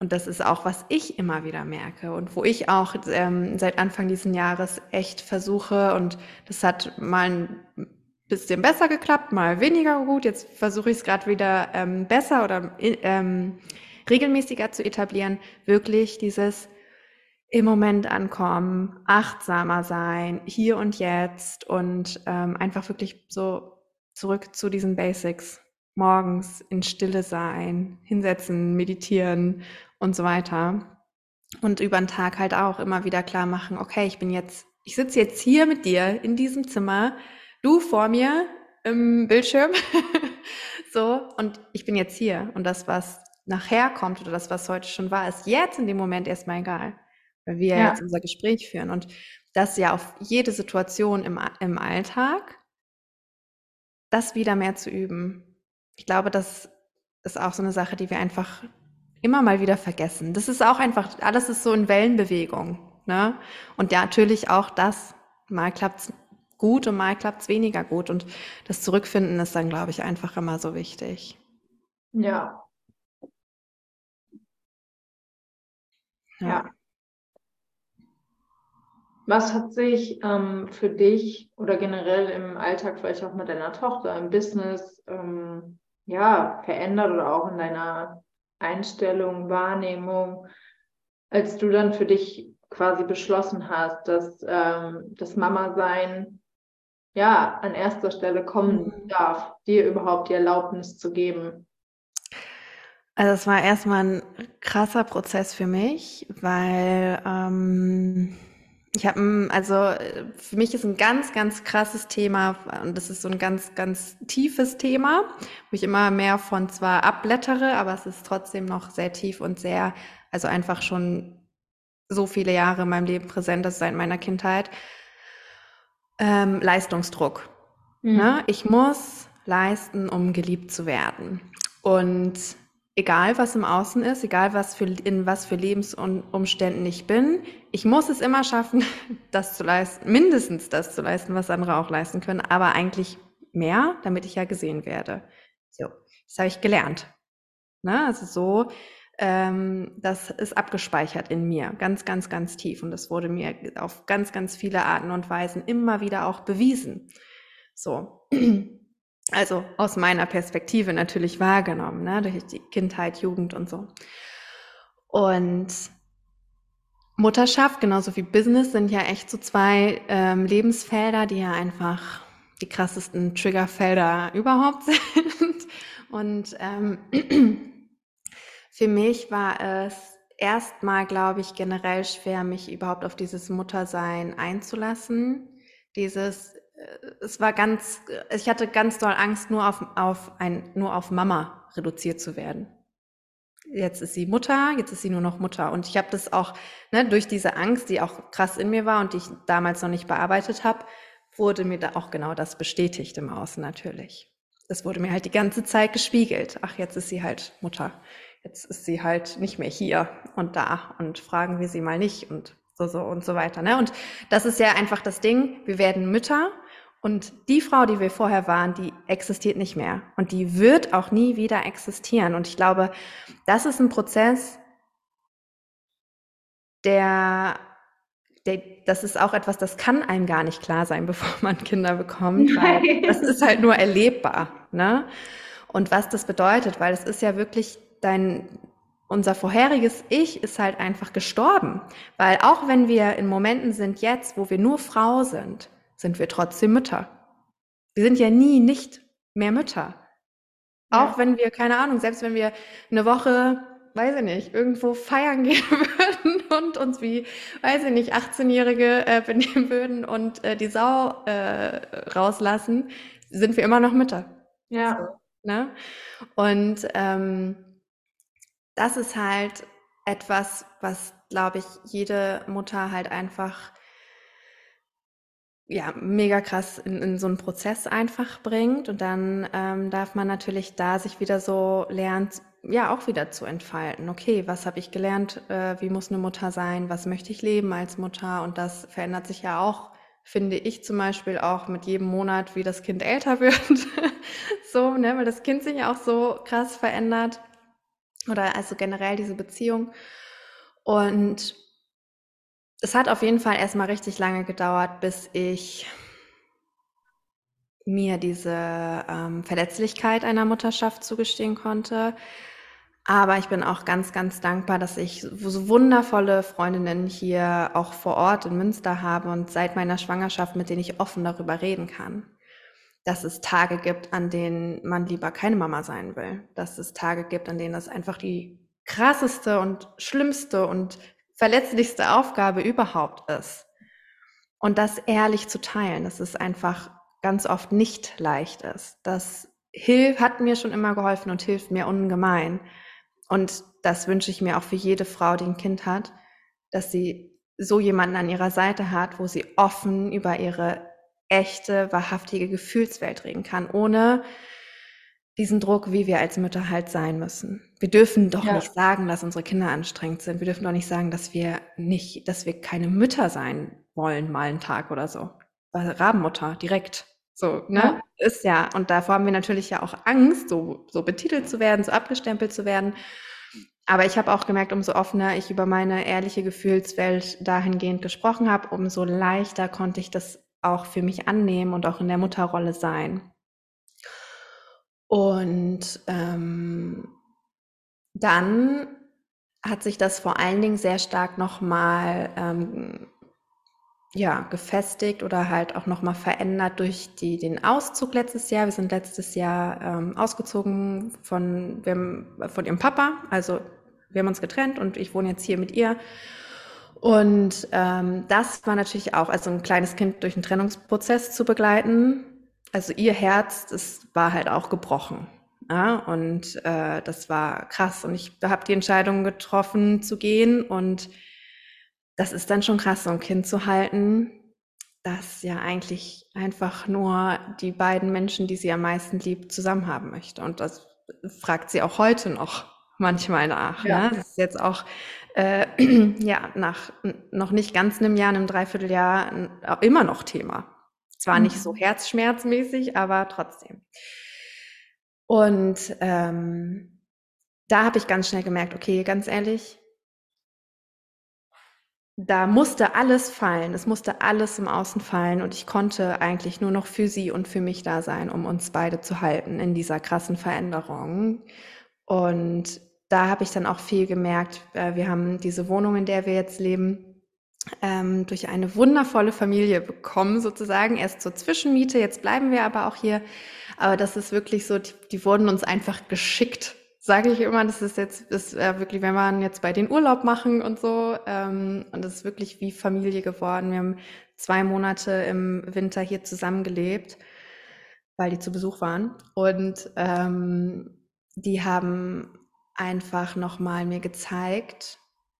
Und das ist auch, was ich immer wieder merke und wo ich auch ähm, seit Anfang dieses Jahres echt versuche und das hat mal ein bisschen besser geklappt, mal weniger gut. Jetzt versuche ich es gerade wieder ähm, besser oder ähm, regelmäßiger zu etablieren. Wirklich dieses im Moment ankommen, achtsamer sein, hier und jetzt und ähm, einfach wirklich so zurück zu diesen Basics. Morgens in Stille sein, hinsetzen, meditieren und so weiter. Und über den Tag halt auch immer wieder klar machen, okay, ich bin jetzt, ich sitze jetzt hier mit dir in diesem Zimmer, du vor mir im Bildschirm. *laughs* so, und ich bin jetzt hier. Und das, was nachher kommt oder das, was heute schon war, ist jetzt in dem Moment erstmal egal. Weil wir ja. jetzt unser Gespräch führen. Und das ja auf jede Situation im, im Alltag das wieder mehr zu üben. Ich glaube, das ist auch so eine Sache, die wir einfach immer mal wieder vergessen. Das ist auch einfach, alles ist so in Wellenbewegung. Ne? Und ja, natürlich auch das. Mal klappt's gut und mal klappt's weniger gut. Und das Zurückfinden ist dann, glaube ich, einfach immer so wichtig. Ja. Ja. ja. Was hat sich ähm, für dich oder generell im Alltag, vielleicht auch mit deiner Tochter, im Business, ähm, ja, verändert oder auch in deiner Einstellung, Wahrnehmung, als du dann für dich quasi beschlossen hast, dass ähm, das Mama-Sein ja an erster Stelle kommen mhm. darf, dir überhaupt die Erlaubnis zu geben? Also es war erstmal ein krasser Prozess für mich, weil ähm, Ich habe, also für mich ist ein ganz, ganz krasses Thema und das ist so ein ganz, ganz tiefes Thema, wo ich immer mehr von zwar abblättere, aber es ist trotzdem noch sehr tief und sehr, also einfach schon so viele Jahre in meinem Leben präsent ist seit meiner Kindheit. Ähm, Leistungsdruck. Mhm. Ne? Ich muss leisten, um geliebt zu werden. Und egal was im Außen ist, egal was für, in was für Lebensumständen ich bin, ich muss es immer schaffen, *laughs* das zu leisten, mindestens das zu leisten, was andere auch leisten können, aber eigentlich mehr, damit ich ja gesehen werde. So, das habe ich gelernt. Ne? Also so, ähm, das ist abgespeichert in mir, ganz, ganz, ganz tief. Und das wurde mir auf ganz, ganz viele Arten und Weisen immer wieder auch bewiesen. So. *clears throat* Also aus meiner Perspektive natürlich wahrgenommen, ne, durch die Kindheit, Jugend und so. Und Mutterschaft, genauso wie Business, sind ja echt so zwei ähm, Lebensfelder, die ja einfach die krassesten Triggerfelder überhaupt *laughs* sind. Und ähm, *clears throat* für mich war es erstmal, glaube ich, generell schwer, mich überhaupt auf dieses Muttersein einzulassen. Dieses es war ganz, ich hatte ganz doll Angst, nur auf, auf ein, nur auf Mama reduziert zu werden. Jetzt ist sie Mutter, jetzt ist sie nur noch Mutter. Und ich habe das auch, ne, durch diese Angst, die auch krass in mir war und die ich damals noch nicht bearbeitet habe, wurde mir da auch genau das bestätigt im Außen natürlich. Das wurde mir halt die ganze Zeit gespiegelt. Ach, jetzt ist sie halt Mutter. Jetzt ist sie halt nicht mehr hier und da und fragen wir sie mal nicht und so, so und so weiter. Ne? Und das ist ja einfach das Ding. Wir werden Mütter und die Frau, die wir vorher waren, die existiert nicht mehr. Und die wird auch nie wieder existieren. Und ich glaube, das ist ein Prozess, der, der das ist auch etwas, das kann einem gar nicht klar sein, *laughs* bevor man Kinder bekommt. Weil das ist halt nur erlebbar. Ne? Und was das bedeutet, weil es ist ja wirklich dein, unser vorheriges Ich ist halt einfach gestorben. Weil auch wenn wir in Momenten sind jetzt, wo wir nur Frau sind, sind wir trotzdem Mütter. Wir sind ja nie nicht mehr Mütter. Auch ja. wenn wir, keine Ahnung, selbst wenn wir eine Woche, weiß ich nicht, irgendwo feiern *laughs* gehen würden und uns wie, weiß ich nicht, 18-Jährige äh, benehmen würden und äh, die Sau äh, rauslassen, sind wir immer noch Mütter. Ja. So, ne? Und ähm, das ist halt etwas, was, glaube ich, jede Mutter halt einfach ja, mega krass in, in so einen Prozess einfach bringt. Und dann ähm, darf man natürlich da sich wieder so lernen, ja, auch wieder zu entfalten. Okay, was habe ich gelernt? Äh, wie muss eine Mutter sein? Was möchte ich leben als Mutter? Und das verändert sich ja auch, finde ich zum Beispiel auch mit jedem Monat, wie das Kind *laughs* älter wird. so, ne, weil das Kind sich ja auch so krass verändert. Oder also generell diese Beziehung. Und es hat auf jeden Fall erstmal richtig lange gedauert, bis ich mir diese ähm, Verletzlichkeit einer Mutterschaft zugestehen konnte. Aber ich bin auch ganz, ganz dankbar, dass ich so wundervolle Freundinnen hier auch vor Ort in Münster habe und seit meiner Schwangerschaft, mit denen ich offen darüber reden kann. Dass es Tage gibt, an denen man lieber keine Mama sein will. Dass es Tage gibt, an denen das einfach die krasseste und schlimmste und verletzlichste Aufgabe überhaupt ist. Und das ehrlich zu teilen, dass es einfach ganz oft nicht leicht ist. Das hat mir schon immer geholfen und hilft mir ungemein. Und das wünsche ich mir auch für jede Frau, die ein Kind hat, dass sie so jemanden an ihrer Seite hat, wo sie offen über ihre echte, wahrhaftige Gefühlswelt reden kann, ohne diesen Druck, wie wir als Mütter halt sein müssen. Wir dürfen doch ja. nicht sagen, dass unsere Kinder anstrengend sind. Wir dürfen doch nicht sagen, dass wir nicht, dass wir keine Mütter sein wollen, mal einen Tag oder so. Rabenmutter, direkt. So, ne? Ja. Ist ja. Und davor haben wir natürlich ja auch Angst, so, so betitelt zu werden, so abgestempelt zu werden. Aber ich habe auch gemerkt, umso offener ich über meine ehrliche Gefühlswelt dahingehend gesprochen habe, umso leichter konnte ich das auch für mich annehmen und auch in der Mutterrolle sein. Und ähm, dann hat sich das vor allen Dingen sehr stark nochmal ähm, ja, gefestigt oder halt auch nochmal verändert durch die, den Auszug letztes Jahr. Wir sind letztes Jahr ähm, ausgezogen von, wir haben, von ihrem Papa. Also wir haben uns getrennt und ich wohne jetzt hier mit ihr. Und ähm, das war natürlich auch, also ein kleines Kind durch einen Trennungsprozess zu begleiten. Also ihr Herz, das war halt auch gebrochen. Ja? Und äh, das war krass. Und ich habe die Entscheidung getroffen zu gehen. Und das ist dann schon krass, so ein Kind zu halten, das ja eigentlich einfach nur die beiden Menschen, die sie am meisten liebt, zusammen haben möchte. Und das fragt sie auch heute noch manchmal nach. Ja. Ne? Das ist jetzt auch äh, *clears throat* ja nach noch nicht ganz einem Jahr, einem Dreivierteljahr immer noch Thema. Zwar mhm. nicht so herzschmerzmäßig, aber trotzdem. Und ähm, da habe ich ganz schnell gemerkt, okay, ganz ehrlich, da musste alles fallen, es musste alles im Außen fallen und ich konnte eigentlich nur noch für sie und für mich da sein, um uns beide zu halten in dieser krassen Veränderung. Und da habe ich dann auch viel gemerkt. Äh, wir haben diese Wohnung, in der wir jetzt leben, ähm, durch eine wundervolle Familie bekommen, sozusagen. Erst zur Zwischenmiete, jetzt bleiben wir aber auch hier. Aber das ist wirklich so, die, die wurden uns einfach geschickt sage ich immer, das ist jetzt ist, äh, wirklich, wenn wir jetzt bei den Urlaub machen und so, ähm, und das ist wirklich wie Familie geworden. Wir haben zwei Monate im Winter hier zusammengelebt, weil die zu Besuch waren. Und ähm, die haben einfach nochmal mir gezeigt,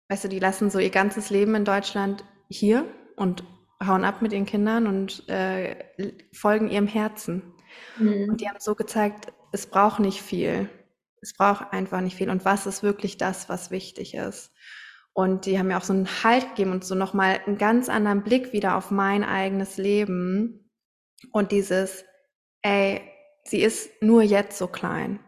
weißt du, die lassen so ihr ganzes Leben in Deutschland hier und hauen ab mit ihren Kindern und äh, folgen ihrem Herzen. Mhm. Und die haben so gezeigt, es braucht nicht viel. Es braucht einfach nicht viel. Und was ist wirklich das, was wichtig ist? Und die haben mir auch so einen Halt gegeben und so nochmal einen ganz anderen Blick wieder auf mein eigenes Leben. Und dieses, ey, sie ist nur jetzt so klein.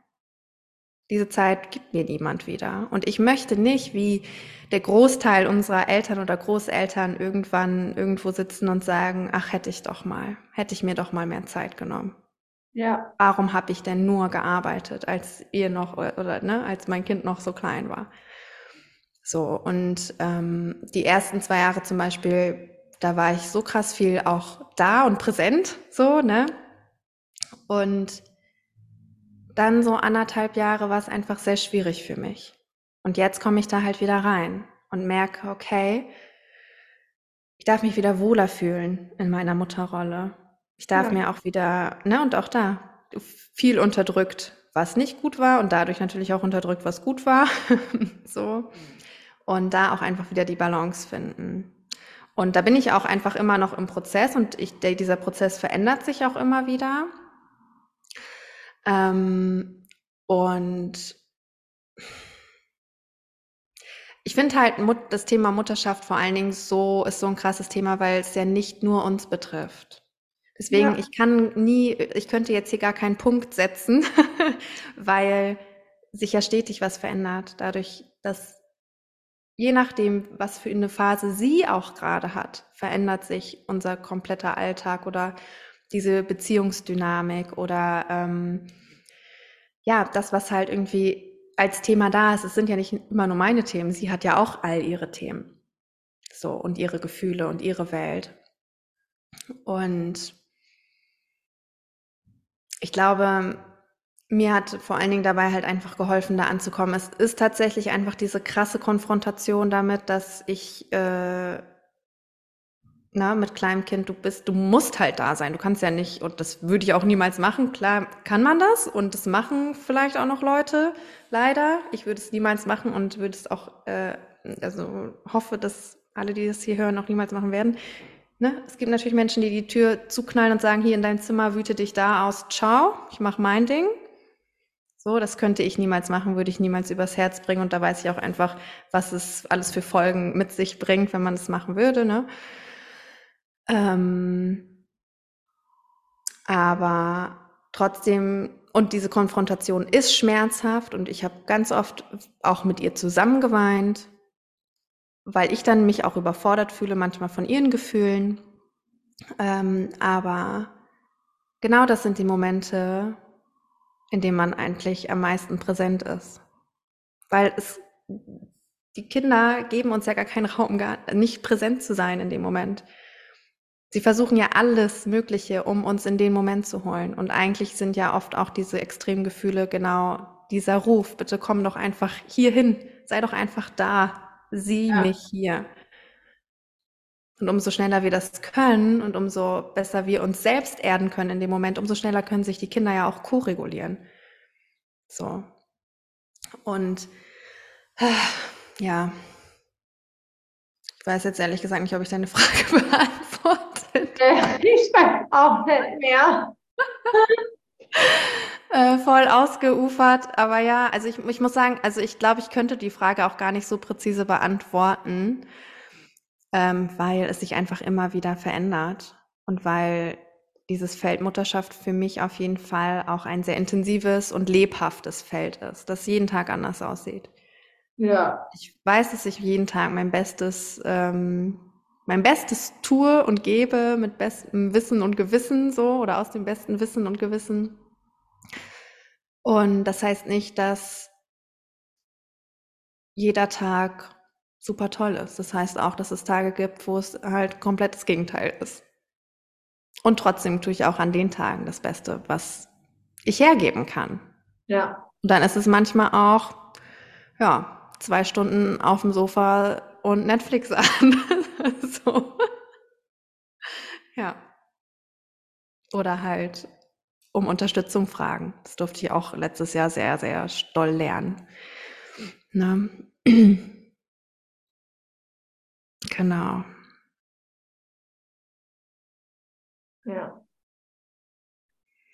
Diese Zeit gibt mir niemand wieder. Und ich möchte nicht, wie der Großteil unserer Eltern oder Großeltern irgendwann irgendwo sitzen und sagen, ach, hätte ich doch mal, hätte ich mir doch mal mehr Zeit genommen. Ja. Warum habe ich denn nur gearbeitet, als ihr noch oder ne, als mein Kind noch so klein war? So, und ähm, die ersten zwei Jahre zum Beispiel, da war ich so krass viel auch da und präsent, so, ne? Und dann so anderthalb Jahre war es einfach sehr schwierig für mich. Und jetzt komme ich da halt wieder rein und merke, okay, ich darf mich wieder wohler fühlen in meiner Mutterrolle. Ich darf ja. mir auch wieder, ne, und auch da viel unterdrückt, was nicht gut war und dadurch natürlich auch unterdrückt, was gut war. *laughs* so. Und da auch einfach wieder die Balance finden. Und da bin ich auch einfach immer noch im Prozess und ich, dieser Prozess verändert sich auch immer wieder. Ähm, und ich finde halt das Thema Mutterschaft vor allen Dingen so, ist so ein krasses Thema, weil es ja nicht nur uns betrifft. Deswegen, ja. ich kann nie, ich könnte jetzt hier gar keinen Punkt setzen, *laughs* weil sich ja stetig was verändert. Dadurch, dass je nachdem, was für eine Phase sie auch gerade hat, verändert sich unser kompletter Alltag oder diese Beziehungsdynamik oder ähm, ja, das, was halt irgendwie als Thema da ist. Es sind ja nicht immer nur meine Themen. Sie hat ja auch all ihre Themen. So, und ihre Gefühle und ihre Welt. Und ich glaube, mir hat vor allen Dingen dabei halt einfach geholfen, da anzukommen. Es ist tatsächlich einfach diese krasse Konfrontation damit, dass ich äh, na, mit kleinem Kind, du bist, du musst halt da sein. Du kannst ja nicht, und das würde ich auch niemals machen. Klar kann man das und das machen vielleicht auch noch Leute, leider. Ich würde es niemals machen und würde es auch, äh, also hoffe, dass alle, die das hier hören, auch niemals machen werden. Ne? Es gibt natürlich Menschen, die die Tür zuknallen und sagen, hier in dein Zimmer, wüte dich da aus, ciao, ich mache mein Ding. So, das könnte ich niemals machen, würde ich niemals übers Herz bringen. Und da weiß ich auch einfach, was es alles für Folgen mit sich bringt, wenn man das machen würde. Ne? Ähm, aber trotzdem, und diese Konfrontation ist schmerzhaft und ich habe ganz oft auch mit ihr zusammen geweint weil ich dann mich auch überfordert fühle, manchmal von ihren Gefühlen. Ähm, aber genau das sind die Momente, in denen man eigentlich am meisten präsent ist. Weil es, die Kinder geben uns ja gar keinen Raum, gar nicht präsent zu sein in dem Moment. Sie versuchen ja alles Mögliche, um uns in den Moment zu holen. Und eigentlich sind ja oft auch diese extremen Gefühle genau dieser Ruf, bitte komm doch einfach hier hin, sei doch einfach da, sieh ja. mich hier. Und umso schneller wir das können und umso besser wir uns selbst erden können in dem Moment, umso schneller können sich die Kinder ja auch ko-regulieren. So. Und ja, ich weiß jetzt ehrlich gesagt nicht, ob ich deine Frage *laughs* beantwortet. *laughs* Ich weiß auch nicht mehr. *laughs* äh, voll ausgeufert, aber ja, also ich, ich muss sagen, also ich glaube, ich könnte die Frage auch gar nicht so präzise beantworten, ähm, weil es sich einfach immer wieder verändert und weil dieses Feld Mutterschaft für mich auf jeden Fall auch ein sehr intensives und lebhaftes Feld ist, das jeden Tag anders aussieht. Ja. Ich weiß, dass ich jeden Tag mein Bestes, ähm, mein Bestes tue und gebe mit bestem Wissen und Gewissen so oder aus dem besten Wissen und Gewissen. Und das heißt nicht, dass jeder Tag super toll ist. Das heißt auch, dass es Tage gibt, wo es halt komplett das Gegenteil ist. Und trotzdem tue ich auch an den Tagen das Beste, was ich hergeben kann. Ja. Und dann ist es manchmal auch, ja, zwei Stunden auf dem Sofa und Netflix an. *laughs* so. Ja. Oder halt um Unterstützung fragen. Das durfte ich auch letztes Jahr sehr, sehr doll lernen. Na. *clears throat* genau. Ja.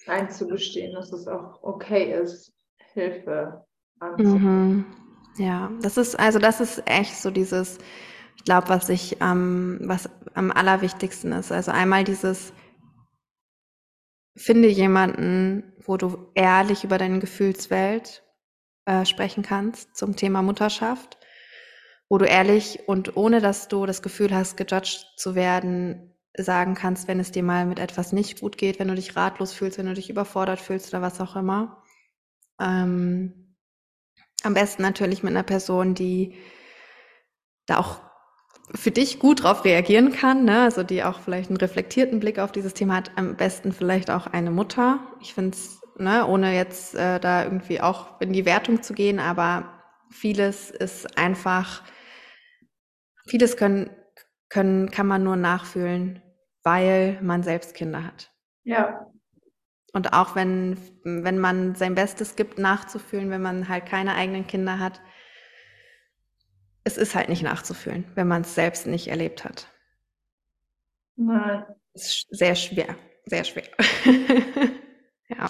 Einzugestehen, dass es auch okay ist, Hilfe anzunehmen. Mhm. Ja, das ist, also das ist echt so dieses, ich glaube, was ich, ähm, was am allerwichtigsten ist. Also einmal dieses, finde jemanden, wo du ehrlich über deine Gefühlswelt äh, sprechen kannst zum Thema Mutterschaft, wo du ehrlich und ohne dass du das Gefühl hast, gejudged zu werden, sagen kannst, wenn es dir mal mit etwas nicht gut geht, wenn du dich ratlos fühlst, wenn du dich überfordert fühlst oder was auch immer. Ähm, am besten natürlich mit einer Person, die da auch für dich gut drauf reagieren kann, ne? also die auch vielleicht einen reflektierten Blick auf dieses Thema hat, am besten vielleicht auch eine Mutter. Ich finde es, ne, ohne jetzt äh, da irgendwie auch in die Wertung zu gehen, aber vieles ist einfach, vieles können, können, kann man nur nachfühlen, weil man selbst Kinder hat. Ja. Und auch wenn, wenn man sein Bestes gibt, nachzufühlen, wenn man halt keine eigenen Kinder hat, es ist halt nicht nachzufühlen, wenn man es selbst nicht erlebt hat. Nein. Ist sehr schwer, sehr schwer. *laughs* ja,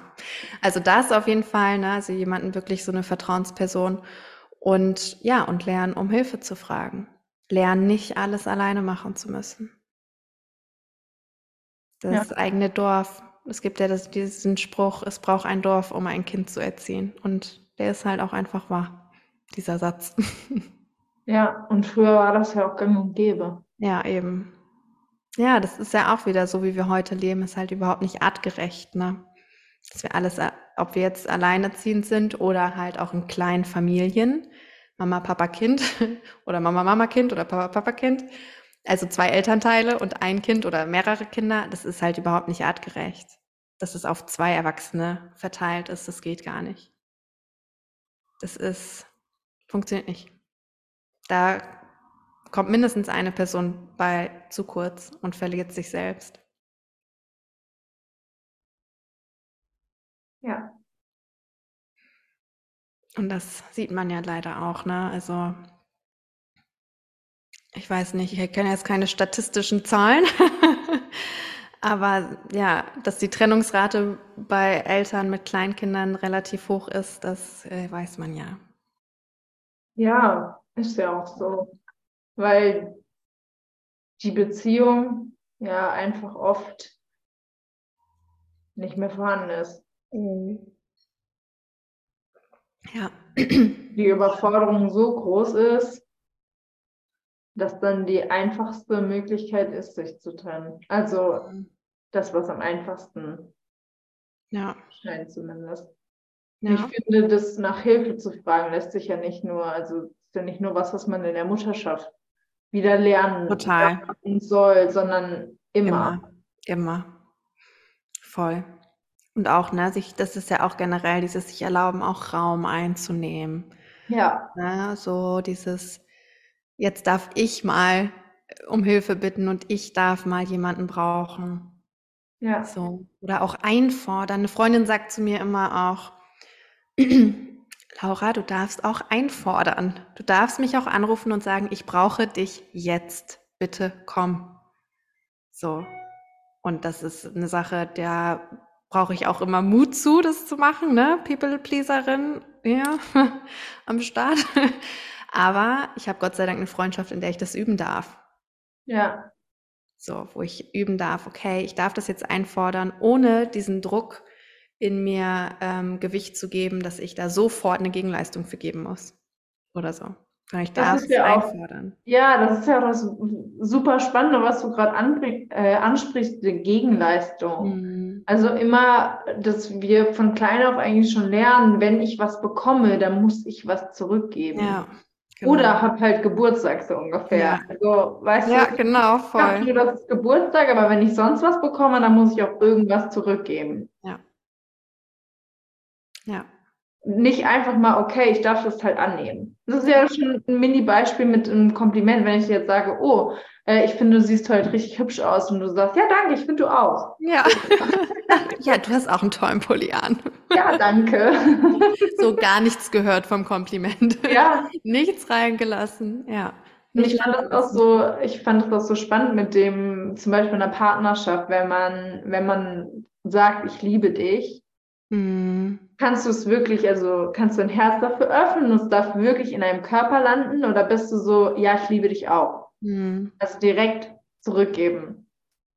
also das auf jeden Fall, ne? also jemanden wirklich so eine Vertrauensperson und ja, und lernen, um Hilfe zu fragen. Lernen, nicht alles alleine machen zu müssen. Das ja. eigene Dorf. Es gibt ja das, diesen Spruch, es braucht ein Dorf, um ein Kind zu erziehen. Und der ist halt auch einfach wahr, dieser Satz. *laughs* Ja, und früher war das ja auch gang und gäbe. Ja, eben. Ja, das ist ja auch wieder so, wie wir heute leben, ist halt überhaupt nicht artgerecht, ne? Dass wir alles, ob wir jetzt alleinerziehend sind oder halt auch in kleinen Familien, Mama, Papa, Kind *laughs* oder Mama, Mama, Kind oder Papa, Papa, Kind. Also zwei Elternteile und ein Kind oder mehrere Kinder, das ist halt überhaupt nicht artgerecht. Dass es auf zwei Erwachsene verteilt ist, das geht gar nicht. Das ist, funktioniert nicht. Da kommt mindestens eine Person bei zu kurz und verliert sich selbst. Ja. Und das sieht man ja leider auch, ne? Also ich weiß nicht, ich kenne jetzt keine statistischen Zahlen, *laughs* aber ja, dass die Trennungsrate bei Eltern mit Kleinkindern relativ hoch ist, das äh, weiß man ja. Ja, ist ja auch so, weil die Beziehung ja einfach oft nicht mehr vorhanden ist. Mhm. Ja. Die Überforderung so groß ist, dass dann die einfachste Möglichkeit ist, sich zu trennen. Also das, was am einfachsten ja. scheint zumindest. Ja. Ich finde, das nach Hilfe zu fragen, lässt sich ja nicht nur, also ist ja nicht nur was, was man in der Mutterschaft wieder lernen Total. soll, sondern immer. Immer. Immer. Voll. Und auch, ne, sich, das ist ja auch generell dieses sich erlauben, auch Raum einzunehmen. Ja. Ne, so dieses, jetzt darf ich mal um Hilfe bitten und ich darf mal jemanden brauchen. Ja. So. Oder auch einfordern. Eine Freundin sagt zu mir immer auch, *clears throat* Laura, du darfst auch einfordern. Du darfst mich auch anrufen und sagen, ich brauche dich jetzt. Bitte komm. So. Und das ist eine Sache, der brauche ich auch immer Mut zu, das zu machen, ne? People-Pleaserin, ja, *laughs* am Start. Aber ich habe Gott sei Dank eine Freundschaft, in der ich das üben darf. Ja. So, wo ich üben darf, okay, ich darf das jetzt einfordern, ohne diesen Druck in mir ähm, Gewicht zu geben, dass ich da sofort eine Gegenleistung für geben muss. Oder so. Ich darf es ja einfordern. Auch, ja, das ist ja das super Spannende, was du gerade äh, ansprichst, die Gegenleistung. Mhm. Also immer, dass wir von klein auf eigentlich schon lernen, wenn ich was bekomme, dann muss ich was zurückgeben. Ja. Genau. Oder hab halt Geburtstag so ungefähr. Ja. Also, weißt ja, du, genau, voll. Ich das ist Geburtstag, aber wenn ich sonst was bekomme, dann muss ich auch irgendwas zurückgeben. Ja. Ja. Nicht einfach mal, okay, ich darf das halt annehmen. Das ist ja schon ein Mini-Beispiel mit einem Kompliment, wenn ich dir jetzt sage, oh, äh, ich finde, du siehst heute richtig hübsch aus und du sagst, ja, danke, ich finde du auch. Ja. *laughs* ja, du hast auch einen tollen Pulli an. Ja, danke. *laughs* so gar nichts gehört vom Kompliment. Ja. *laughs* nichts reingelassen, ja. ich fand das auch so, ich fand das auch so spannend mit dem, zum Beispiel in einer Partnerschaft, wenn man, wenn man sagt, ich liebe dich, mhm. kannst du es wirklich, also kannst du ein Herz dafür öffnen und es darf wirklich in deinem Körper landen oder bist du so, ja, ich liebe dich auch? Mhm. Also direkt zurückgeben.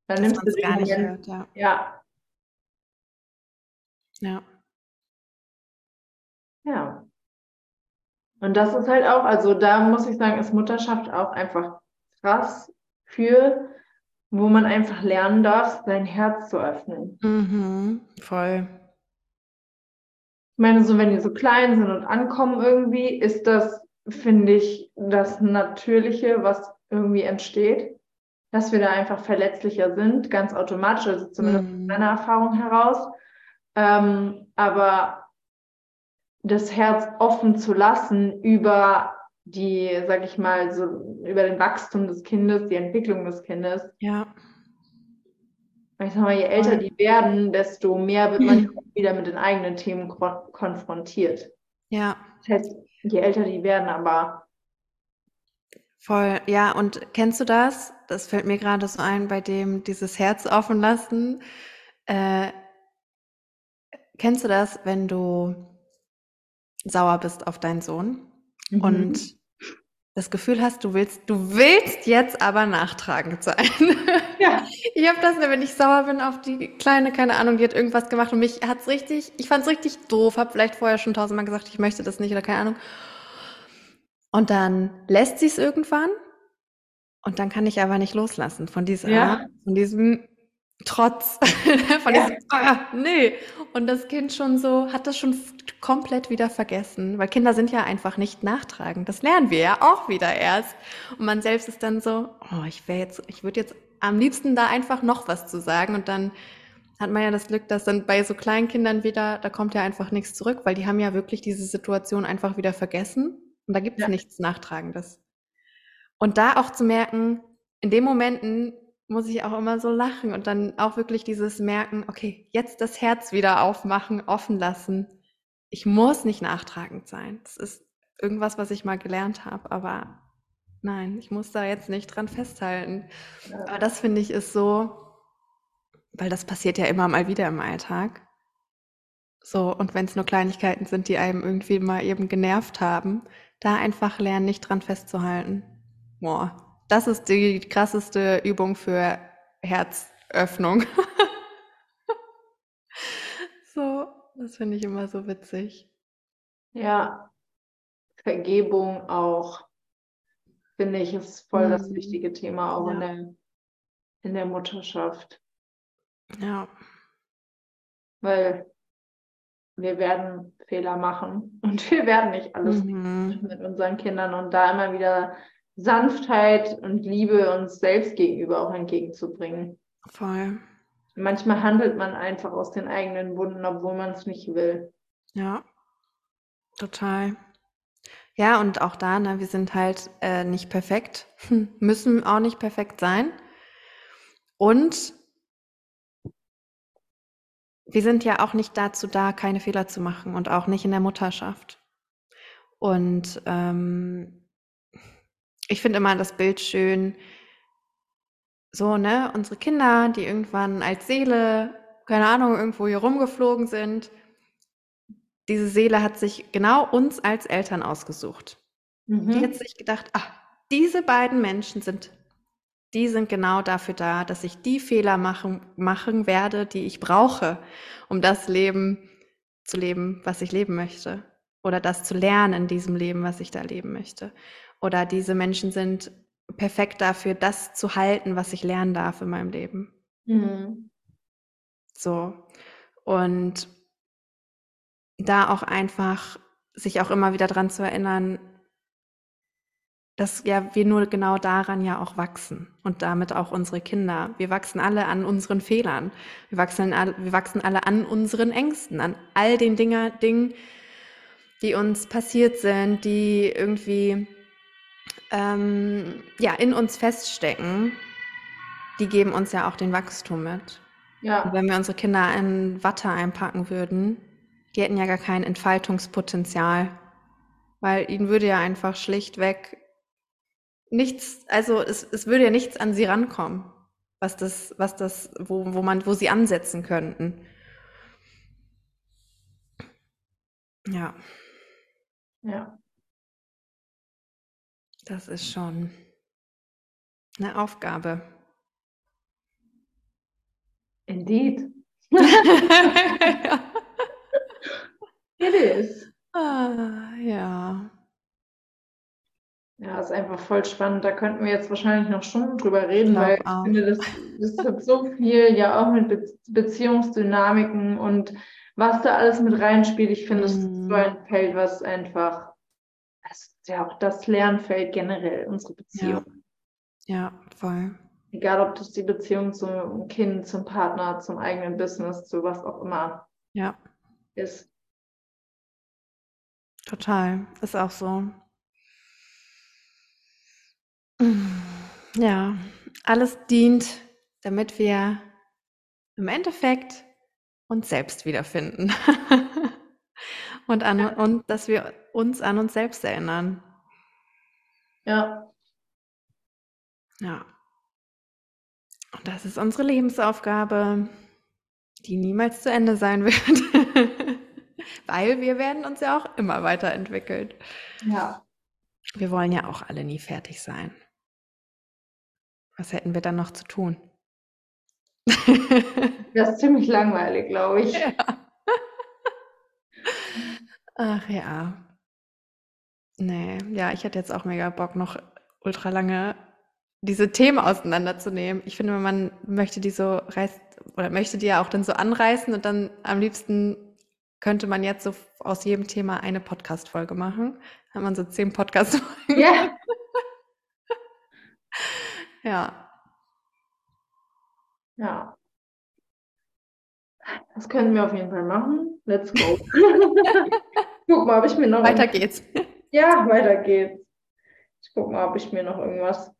Dann nimmst du gar nicht hört, ja. ja. Ja. Ja. Und das ist halt auch, also da muss ich sagen, ist Mutterschaft auch einfach krass für, wo man einfach lernen darf, sein Herz zu öffnen. Mhm, voll. Ich meine, so wenn die so klein sind und ankommen irgendwie, ist das, finde ich, das Natürliche, was irgendwie entsteht, dass wir da einfach verletzlicher sind, ganz automatisch, also zumindest mhm. aus meiner Erfahrung heraus. Ähm, aber das Herz offen zu lassen über die, sag ich mal, so über den Wachstum des Kindes, die Entwicklung des Kindes. Ja. Ich sag mal, je älter die werden, desto mehr wird man *clears throat* wieder mit den eigenen Themen konfrontiert. Ja. Das heißt, je älter die werden, aber Voll, ja, und kennst du das? Das fällt mir gerade so ein, bei dem dieses Herz offen lassen. Äh, kennst du das, wenn du sauer bist auf deinen Sohn mhm. und das Gefühl hast, du willst, du willst jetzt aber nachtragend sein. *laughs* Ja. Ich habe das, wenn ich sauer bin auf die Kleine, keine Ahnung, die hat irgendwas gemacht und mich hat's richtig, ich fand's richtig doof, habe vielleicht vorher schon tausendmal gesagt, ich möchte das nicht oder keine Ahnung. Und dann lässt sie es irgendwann und dann kann ich aber nicht loslassen von dieser, ja. von diesem Trotz, *laughs* von ja. diesem, ah, nee. Und das Kind schon so, hat das schon komplett wieder vergessen, weil Kinder sind ja einfach nicht nachtragend. Das lernen wir ja auch wieder erst. Und man selbst ist dann so, oh, ich wäre jetzt, ich würde jetzt am liebsten da einfach noch was zu sagen und dann hat man ja das Glück, dass dann bei so kleinen Kindern wieder, da kommt ja einfach nichts zurück, weil die haben ja wirklich diese Situation einfach wieder vergessen und da gibt es ja. nichts Nachtragendes. Und da auch zu merken, in den Momenten muss ich auch immer so lachen und dann auch wirklich dieses Merken, okay, jetzt das Herz wieder aufmachen, offen lassen. Ich muss nicht nachtragend sein. Das ist irgendwas, was ich mal gelernt habe, aber nein, ich muss da jetzt nicht dran festhalten. Ja. Aber das finde ich ist so, weil das passiert ja immer mal wieder im Alltag. So, und wenn es nur Kleinigkeiten sind, die einem irgendwie mal eben genervt haben, da einfach lernen, nicht dran festzuhalten. Boah, das ist die krasseste Übung für Herzöffnung. *laughs* so, das finde ich immer so witzig. Ja, Vergebung auch, finde ich, ist voll mhm. das wichtige Thema auch ja. in, der, in der Mutterschaft. Ja. Weil wir werden Fehler machen *laughs* und wir werden nicht alles mhm. mit unseren Kindern und da immer wieder Sanftheit und Liebe uns selbst gegenüber auch entgegenzubringen. Voll. Manchmal handelt man einfach aus den eigenen Wunden, obwohl man es nicht will. Ja, total. Ja, und auch da, ne, wir sind halt äh, nicht perfekt, müssen auch nicht perfekt sein. Und wir sind ja auch nicht dazu da, keine Fehler zu machen und auch nicht in der Mutterschaft. Und ähm, ich finde immer das Bild schön, so, ne, unsere Kinder, die irgendwann als Seele, keine Ahnung, irgendwo hier rumgeflogen sind, diese Seele hat sich genau uns als Eltern ausgesucht. Mhm. Die hat sich gedacht, ach, diese beiden Menschen sind, die sind genau dafür da, dass ich die Fehler machen, machen werde, die ich brauche, um das Leben zu leben, was ich leben möchte. Oder das zu lernen in diesem Leben, was ich da leben möchte. Oder diese Menschen sind perfekt dafür, das zu halten, was ich lernen darf in meinem Leben. Mhm. So. Und da auch einfach sich auch immer wieder dran zu erinnern, dass ja wir nur genau daran ja auch wachsen und damit auch unsere Kinder. Wir wachsen alle an unseren Fehlern. Wir wachsen, wir wachsen alle an unseren Ängsten, an all den Dinger, Dingen, die uns passiert sind, die irgendwie ähm, ja in uns feststecken. Die geben uns ja auch den Wachstum mit. Ja. Und wenn wir unsere Kinder in Watte einpacken würden, die hätten ja gar kein Entfaltungspotenzial, weil ihnen würde ja einfach schlichtweg nichts, also es, es würde ja nichts an sie rankommen, was das, was das, wo, wo man, wo sie ansetzen könnten. Ja. Ja. Das ist schon eine Aufgabe. Indeed. *laughs* *laughs* ja. It is. Ah, ja. Ja, ist einfach voll spannend. Da könnten wir jetzt wahrscheinlich noch Stunden drüber reden, weil ich auch. finde, das, das hat so viel ja auch mit Be Beziehungsdynamiken und was da alles mit reinspielt. Ich finde, es mm. ist so mhm. ein Feld, was einfach, es ist ja auch das Lernfeld generell, unsere Beziehung. Ja, ja voll. Egal, ob das die Beziehung zum Kind, zum Partner, zum eigenen Business, zu was auch immer ja. ist. Total, ist auch so. Ja, alles dient, damit wir im Endeffekt uns selbst wiederfinden. *laughs* und, an, und dass wir uns an uns selbst erinnern. Ja. Ja. Und das ist unsere Lebensaufgabe, die niemals zu Ende sein *laughs* wird. Weil wir werden uns ja auch immer weiterentwickeln. Ja. Wir wollen ja auch alle nie fertig sein. Was hätten wir dann noch zu tun? *laughs* Das ist ziemlich langweilig, glaube ich. Ja. Ach ja. Nee, ja, ich hätte jetzt auch mega Bock, noch ultra lange diese Themen auseinanderzunehmen. Ich finde, man möchte die so reißt oder möchte die ja auch dann so anreißen und dann am liebsten könnte man jetzt so aus jedem Thema eine Podcast-Folge machen. Hat man so zehn Podcast-Folgen. Ja. *laughs* ja. Ja. Das können wir auf jeden Fall machen. Let's go. *laughs* guck mal, ob ich mir noch. Weiter geht's. Ja, weiter geht's. Ich guck mal, ob ich mir noch irgendwas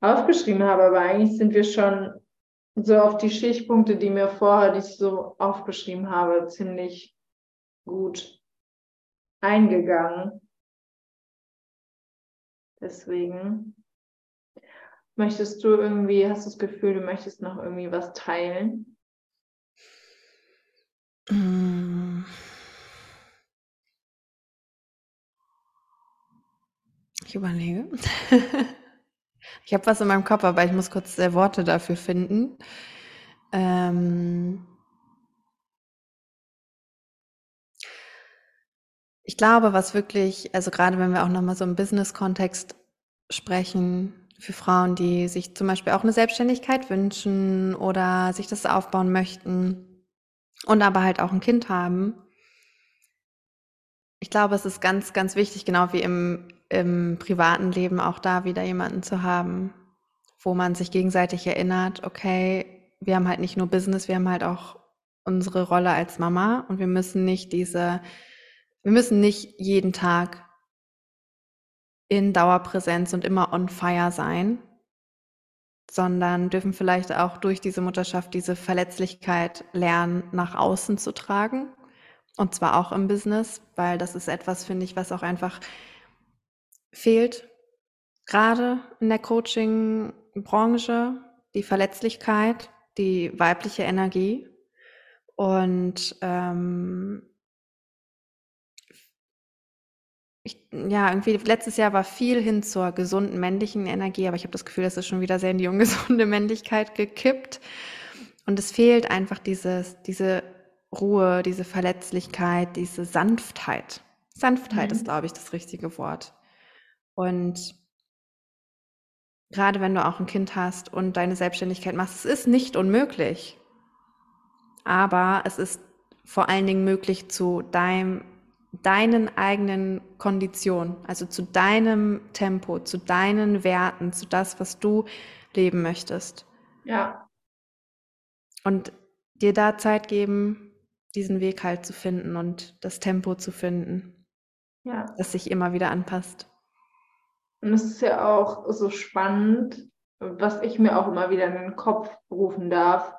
aufgeschrieben habe, aber eigentlich sind wir schon so auf die Stichpunkte, die mir vorher, die ich so aufgeschrieben habe, ziemlich gut eingegangen. Deswegen möchtest du irgendwie, hast du das Gefühl, du möchtest noch irgendwie was teilen? Ich überlege. *laughs* Ich habe was in meinem Kopf, aber ich muss kurz Worte dafür finden. Ähm, Ich glaube, was wirklich, also gerade wenn wir auch nochmal so im Business-Kontext sprechen, für Frauen, die sich zum Beispiel auch eine Selbstständigkeit wünschen oder sich das aufbauen möchten und aber halt auch ein Kind haben. Ich glaube, es ist ganz, ganz wichtig, genau wie im, im privaten Leben auch da wieder jemanden zu haben, wo man sich gegenseitig erinnert, okay, wir haben halt nicht nur Business, wir haben halt auch unsere Rolle als Mama und wir müssen nicht diese wir müssen nicht jeden Tag in Dauerpräsenz und immer on fire sein, sondern dürfen vielleicht auch durch diese Mutterschaft diese Verletzlichkeit lernen, nach außen zu tragen. Und zwar auch im Business, weil das ist etwas, finde ich, was auch einfach fehlt, gerade in der Coaching-Branche, die Verletzlichkeit, die weibliche Energie. Und ähm, ich, ja, irgendwie letztes Jahr war viel hin zur gesunden männlichen Energie, aber ich habe das Gefühl, das ist schon wieder sehr in die ungesunde *laughs* Männlichkeit gekippt. Und es fehlt einfach dieses, diese Ruhe, diese Verletzlichkeit, diese Sanftheit. Sanftheit mhm. ist, glaube ich, das richtige Wort. Und gerade wenn du auch ein Kind hast und deine Selbstständigkeit machst, es ist nicht unmöglich. Aber es ist vor allen Dingen möglich zu deinem deinen eigenen Konditionen, also zu deinem Tempo, zu deinen Werten, zu das, was du leben möchtest. Ja. Und dir da Zeit geben, diesen Weg halt zu finden und das Tempo zu finden, ja. das sich immer wieder anpasst. Und es ist ja auch so spannend, was ich mir auch immer wieder in den Kopf rufen darf.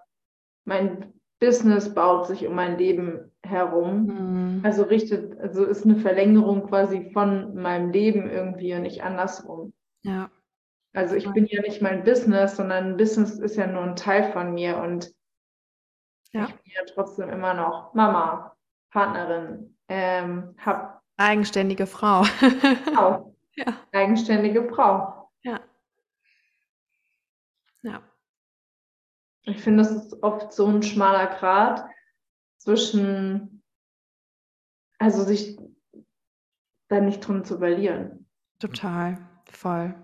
Mein Business baut sich um mein Leben herum. Mhm. Also richtet, also ist eine Verlängerung quasi von meinem Leben irgendwie und nicht andersrum. Ja. Also ich bin ja nicht mein Business, sondern Business ist ja nur ein Teil von mir und ja. ich bin ja trotzdem immer noch Mama, Partnerin, ähm, hab eigenständige Frau. Frau. *laughs* Ja. Eigenständige Frau. Ja. Ja. Ich finde, das ist oft so ein schmaler Grat zwischen, also sich da nicht drin zu verlieren. Total, voll.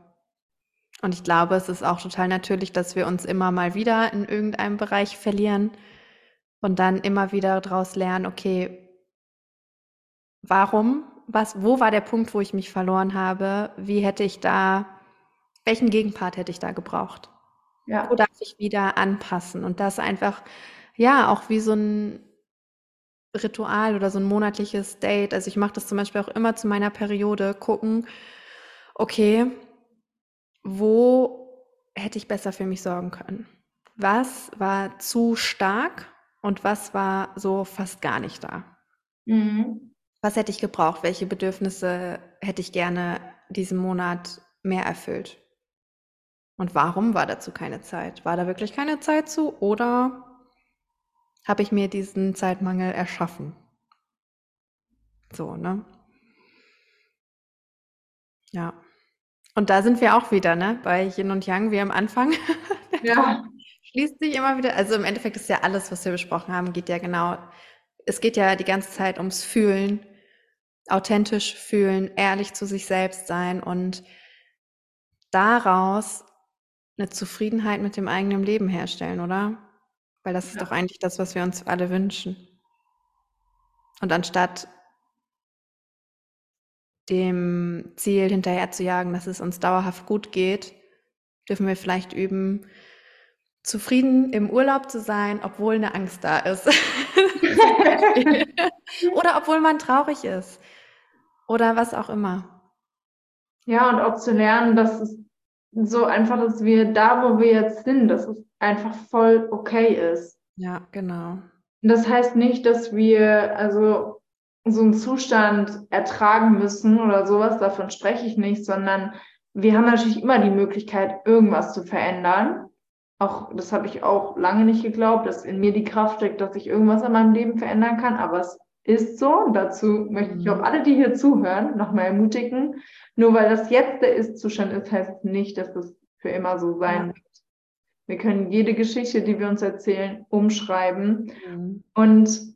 Und ich glaube, es ist auch total natürlich, dass wir uns immer mal wieder in irgendeinem Bereich verlieren und dann immer wieder daraus lernen, okay, warum, was, wo war der Punkt, wo ich mich verloren habe? Wie hätte ich da, welchen Gegenpart hätte ich da gebraucht? Ja. Wo darf ich wieder anpassen? Und das einfach, ja, auch wie so ein Ritual oder so ein monatliches Date. Also ich mache das zum Beispiel auch immer zu meiner Periode, gucken, okay, wo hätte ich besser für mich sorgen können? Was war zu stark und was war so fast gar nicht da? Mhm. Was hätte ich gebraucht? Welche Bedürfnisse hätte ich gerne diesen Monat mehr erfüllt? Und warum war dazu keine Zeit? War da wirklich keine Zeit zu oder habe ich mir diesen Zeitmangel erschaffen? So, ne? Ja. Und da sind wir auch wieder, ne? Bei Yin und Yang, wie am Anfang. *laughs* Ja. Schließt sich immer wieder. Also im Endeffekt ist ja alles, was wir besprochen haben, geht ja genau. Es geht ja die ganze Zeit ums Fühlen, authentisch fühlen, ehrlich zu sich selbst sein und daraus eine Zufriedenheit mit dem eigenen Leben herstellen, oder? Weil das ist doch eigentlich das, was wir uns alle wünschen. Und anstatt dem Ziel hinterher zu jagen, dass es uns dauerhaft gut geht, dürfen wir vielleicht üben, zufrieden im Urlaub zu sein, obwohl eine Angst da ist. *laughs* oder obwohl man traurig ist. Oder was auch immer. Ja, und auch zu lernen, dass es so einfach, dass wir da, wo wir jetzt sind, dass es einfach voll okay ist. Ja, genau. Das heißt nicht, dass wir also so einen Zustand ertragen müssen oder sowas, davon spreche ich nicht, sondern wir haben natürlich immer die Möglichkeit, irgendwas zu verändern. Auch das habe ich auch lange nicht geglaubt, dass in mir die Kraft steckt, dass ich irgendwas an meinem Leben verändern kann, aber es ist so. Und dazu möchte ich auch mhm. alle, die hier zuhören, nochmal ermutigen. Nur weil das jetzt der Ist-Zustand ist, heißt nicht, dass es für immer so sein wird. Wir können jede Geschichte, die wir uns erzählen, umschreiben. Mhm. Und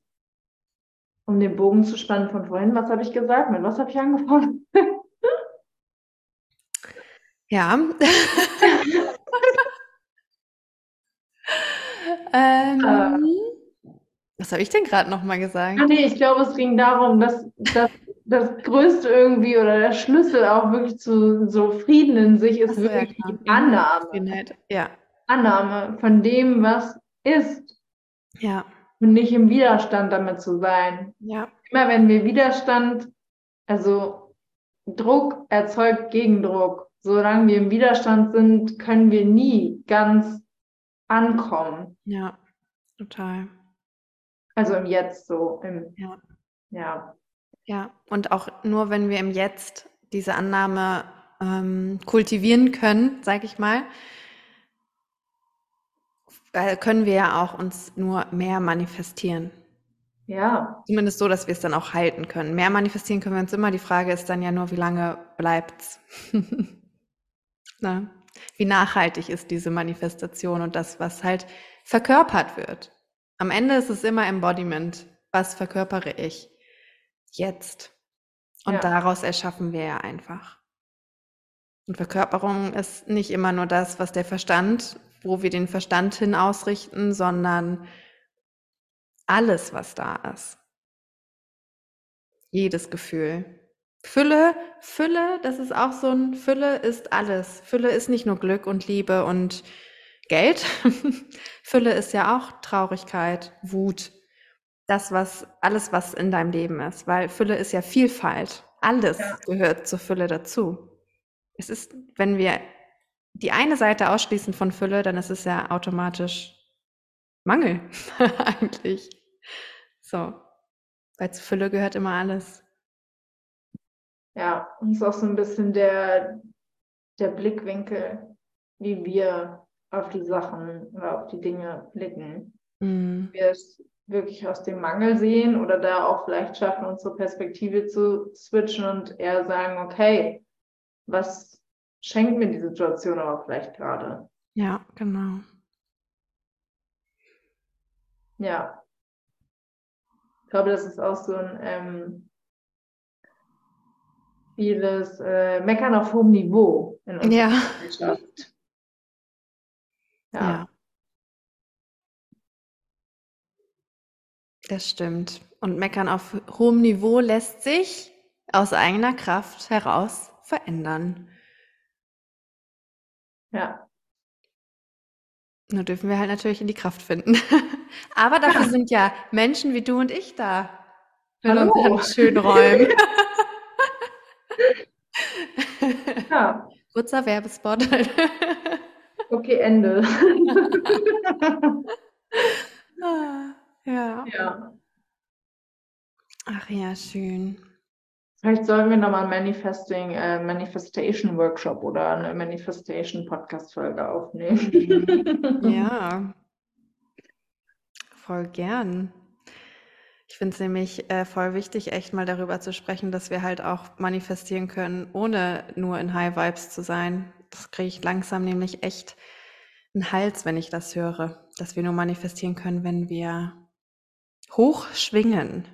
um den Bogen zu spannen von vorhin, was habe ich gesagt? Mit was habe ich angefangen? *laughs* ja. *laughs* ähm, äh, was habe ich denn gerade nochmal gesagt? Ah, nee, ich glaube, es ging darum, dass, dass das Größte irgendwie oder der Schlüssel auch wirklich zu so Frieden in sich ist, so, wirklich ja, die Annahme. Ja. Annahme von dem, was ist. Ja. Und nicht im Widerstand damit zu sein. Ja. Immer wenn wir Widerstand, also Druck erzeugt Gegendruck. Solange wir im Widerstand sind, können wir nie ganz ankommen. Ja, total. Also im Jetzt so. Im, Ja. ja. Ja, und auch nur wenn wir im Jetzt diese Annahme ähm, kultivieren können, sage ich mal, äh, können wir ja auch uns nur mehr manifestieren. Ja, Zumindest so, dass wir es dann auch halten können. Mehr manifestieren können wir uns immer. Die Frage ist dann ja nur, wie lange bleibt's? *laughs* Ne? Wie nachhaltig ist diese Manifestation und das, was halt verkörpert wird. Am Ende ist es immer Embodiment. Was verkörpere ich jetzt? Und Ja. daraus erschaffen wir ja einfach. Und Verkörperung ist nicht immer nur das, was der Verstand, wo wir den Verstand hin ausrichten, sondern alles, was da ist. Jedes Gefühl. Fülle, Fülle, das ist auch so ein, Fülle ist alles. Fülle ist nicht nur Glück und Liebe und Geld. *laughs* Fülle ist ja auch Traurigkeit, Wut. Das, was, alles, was in deinem Leben ist. Weil Fülle ist ja Vielfalt. Alles Ja. gehört zur Fülle dazu. Es ist, wenn wir die eine Seite ausschließen von Fülle, dann ist es ja automatisch Mangel *laughs* eigentlich. So. Weil zu Fülle gehört immer alles. ja. Und ist auch so ein bisschen der, der Blickwinkel, wie wir auf die Sachen oder auf die Dinge blicken. Mm, wir es wirklich aus dem Mangel sehen oder da auch vielleicht schaffen, unsere Perspektive zu switchen und eher sagen, okay, was schenkt mir die Situation aber vielleicht gerade? Ja, genau. Ja. Ich glaube, das ist auch so ein ähm, vieles äh, Meckern auf hohem Niveau in unserer Ja. Gesellschaft. Ja. Ja. Das stimmt. Und Meckern auf hohem Niveau lässt sich aus eigener Kraft heraus verändern. ja. Nur dürfen wir halt natürlich in die Kraft finden. *laughs* Aber dafür Ja. sind ja Menschen wie du und ich da. In Hallo. unseren schönen Räumen. *laughs* ja. *laughs* Kurzer Werbespot. Okay, Ende. *laughs* Ah, ja. ja. Ach ja, schön. Vielleicht sollen wir nochmal einen Manifesting, äh, Manifestation Workshop oder eine Manifestation Podcast Folge aufnehmen. Ja, voll gern. Ich finde es nämlich äh, voll wichtig, echt mal darüber zu sprechen, dass wir halt auch manifestieren können, ohne nur in High Vibes zu sein. Das kriege ich langsam nämlich echt einen Hals, wenn ich das höre, dass wir nur manifestieren können, wenn wir hoch schwingen.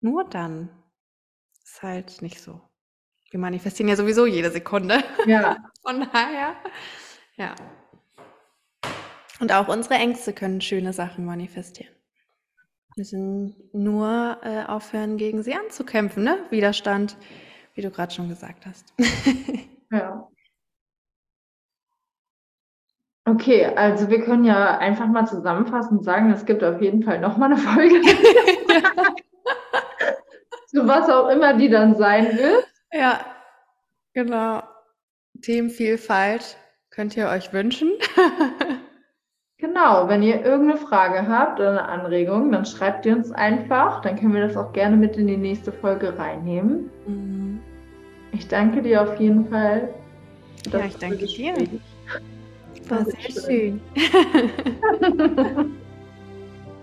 Nur dann. Ist halt nicht so. Wir manifestieren ja sowieso jede Sekunde. ja, *laughs* Von daher, ja. Und auch unsere Ängste können schöne Sachen manifestieren. Wir müssen nur äh, aufhören, gegen sie anzukämpfen, ne? Widerstand, wie du gerade schon gesagt hast. *laughs* ja. Okay, also wir können ja einfach mal zusammenfassend sagen, es gibt auf jeden Fall nochmal eine Folge. *laughs* Zu was auch immer die dann sein wird. ja, genau. Themenvielfalt könnt ihr euch wünschen. *laughs* Genau, wenn ihr irgendeine Frage habt oder eine Anregung, dann schreibt ihr uns einfach. Dann können wir das auch gerne mit in die nächste Folge reinnehmen. Mhm. Ich danke dir auf jeden Fall. Ja, ich danke dir. War sehr schön. *laughs*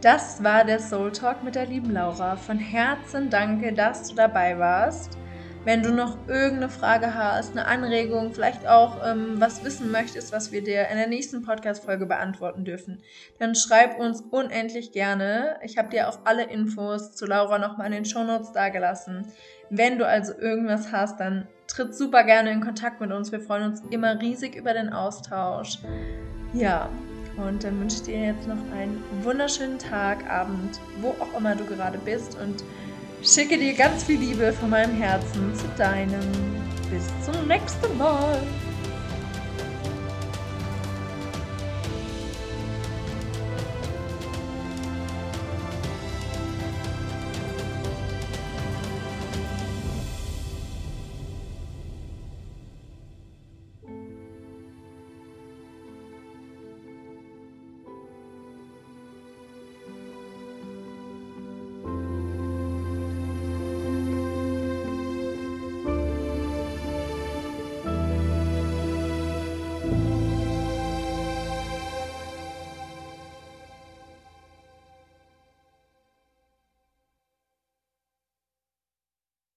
Das war der Soul Talk mit der lieben Laura. Von Herzen danke, dass du dabei warst. Wenn du noch irgendeine Frage hast, eine Anregung, vielleicht auch ähm, was wissen möchtest, was wir dir in der nächsten Podcast-Folge beantworten dürfen, dann schreib uns unendlich gerne. Ich habe dir auch alle Infos zu Laura nochmal in den Shownotes dagelassen. Wenn du also irgendwas hast, dann tritt super gerne in Kontakt mit uns. Wir freuen uns immer riesig über den Austausch. Ja, und dann wünsche ich dir jetzt noch einen wunderschönen Tag, Abend, wo auch immer du gerade bist und schicke dir ganz viel Liebe von meinem Herzen zu deinem. Bis zum nächsten Mal.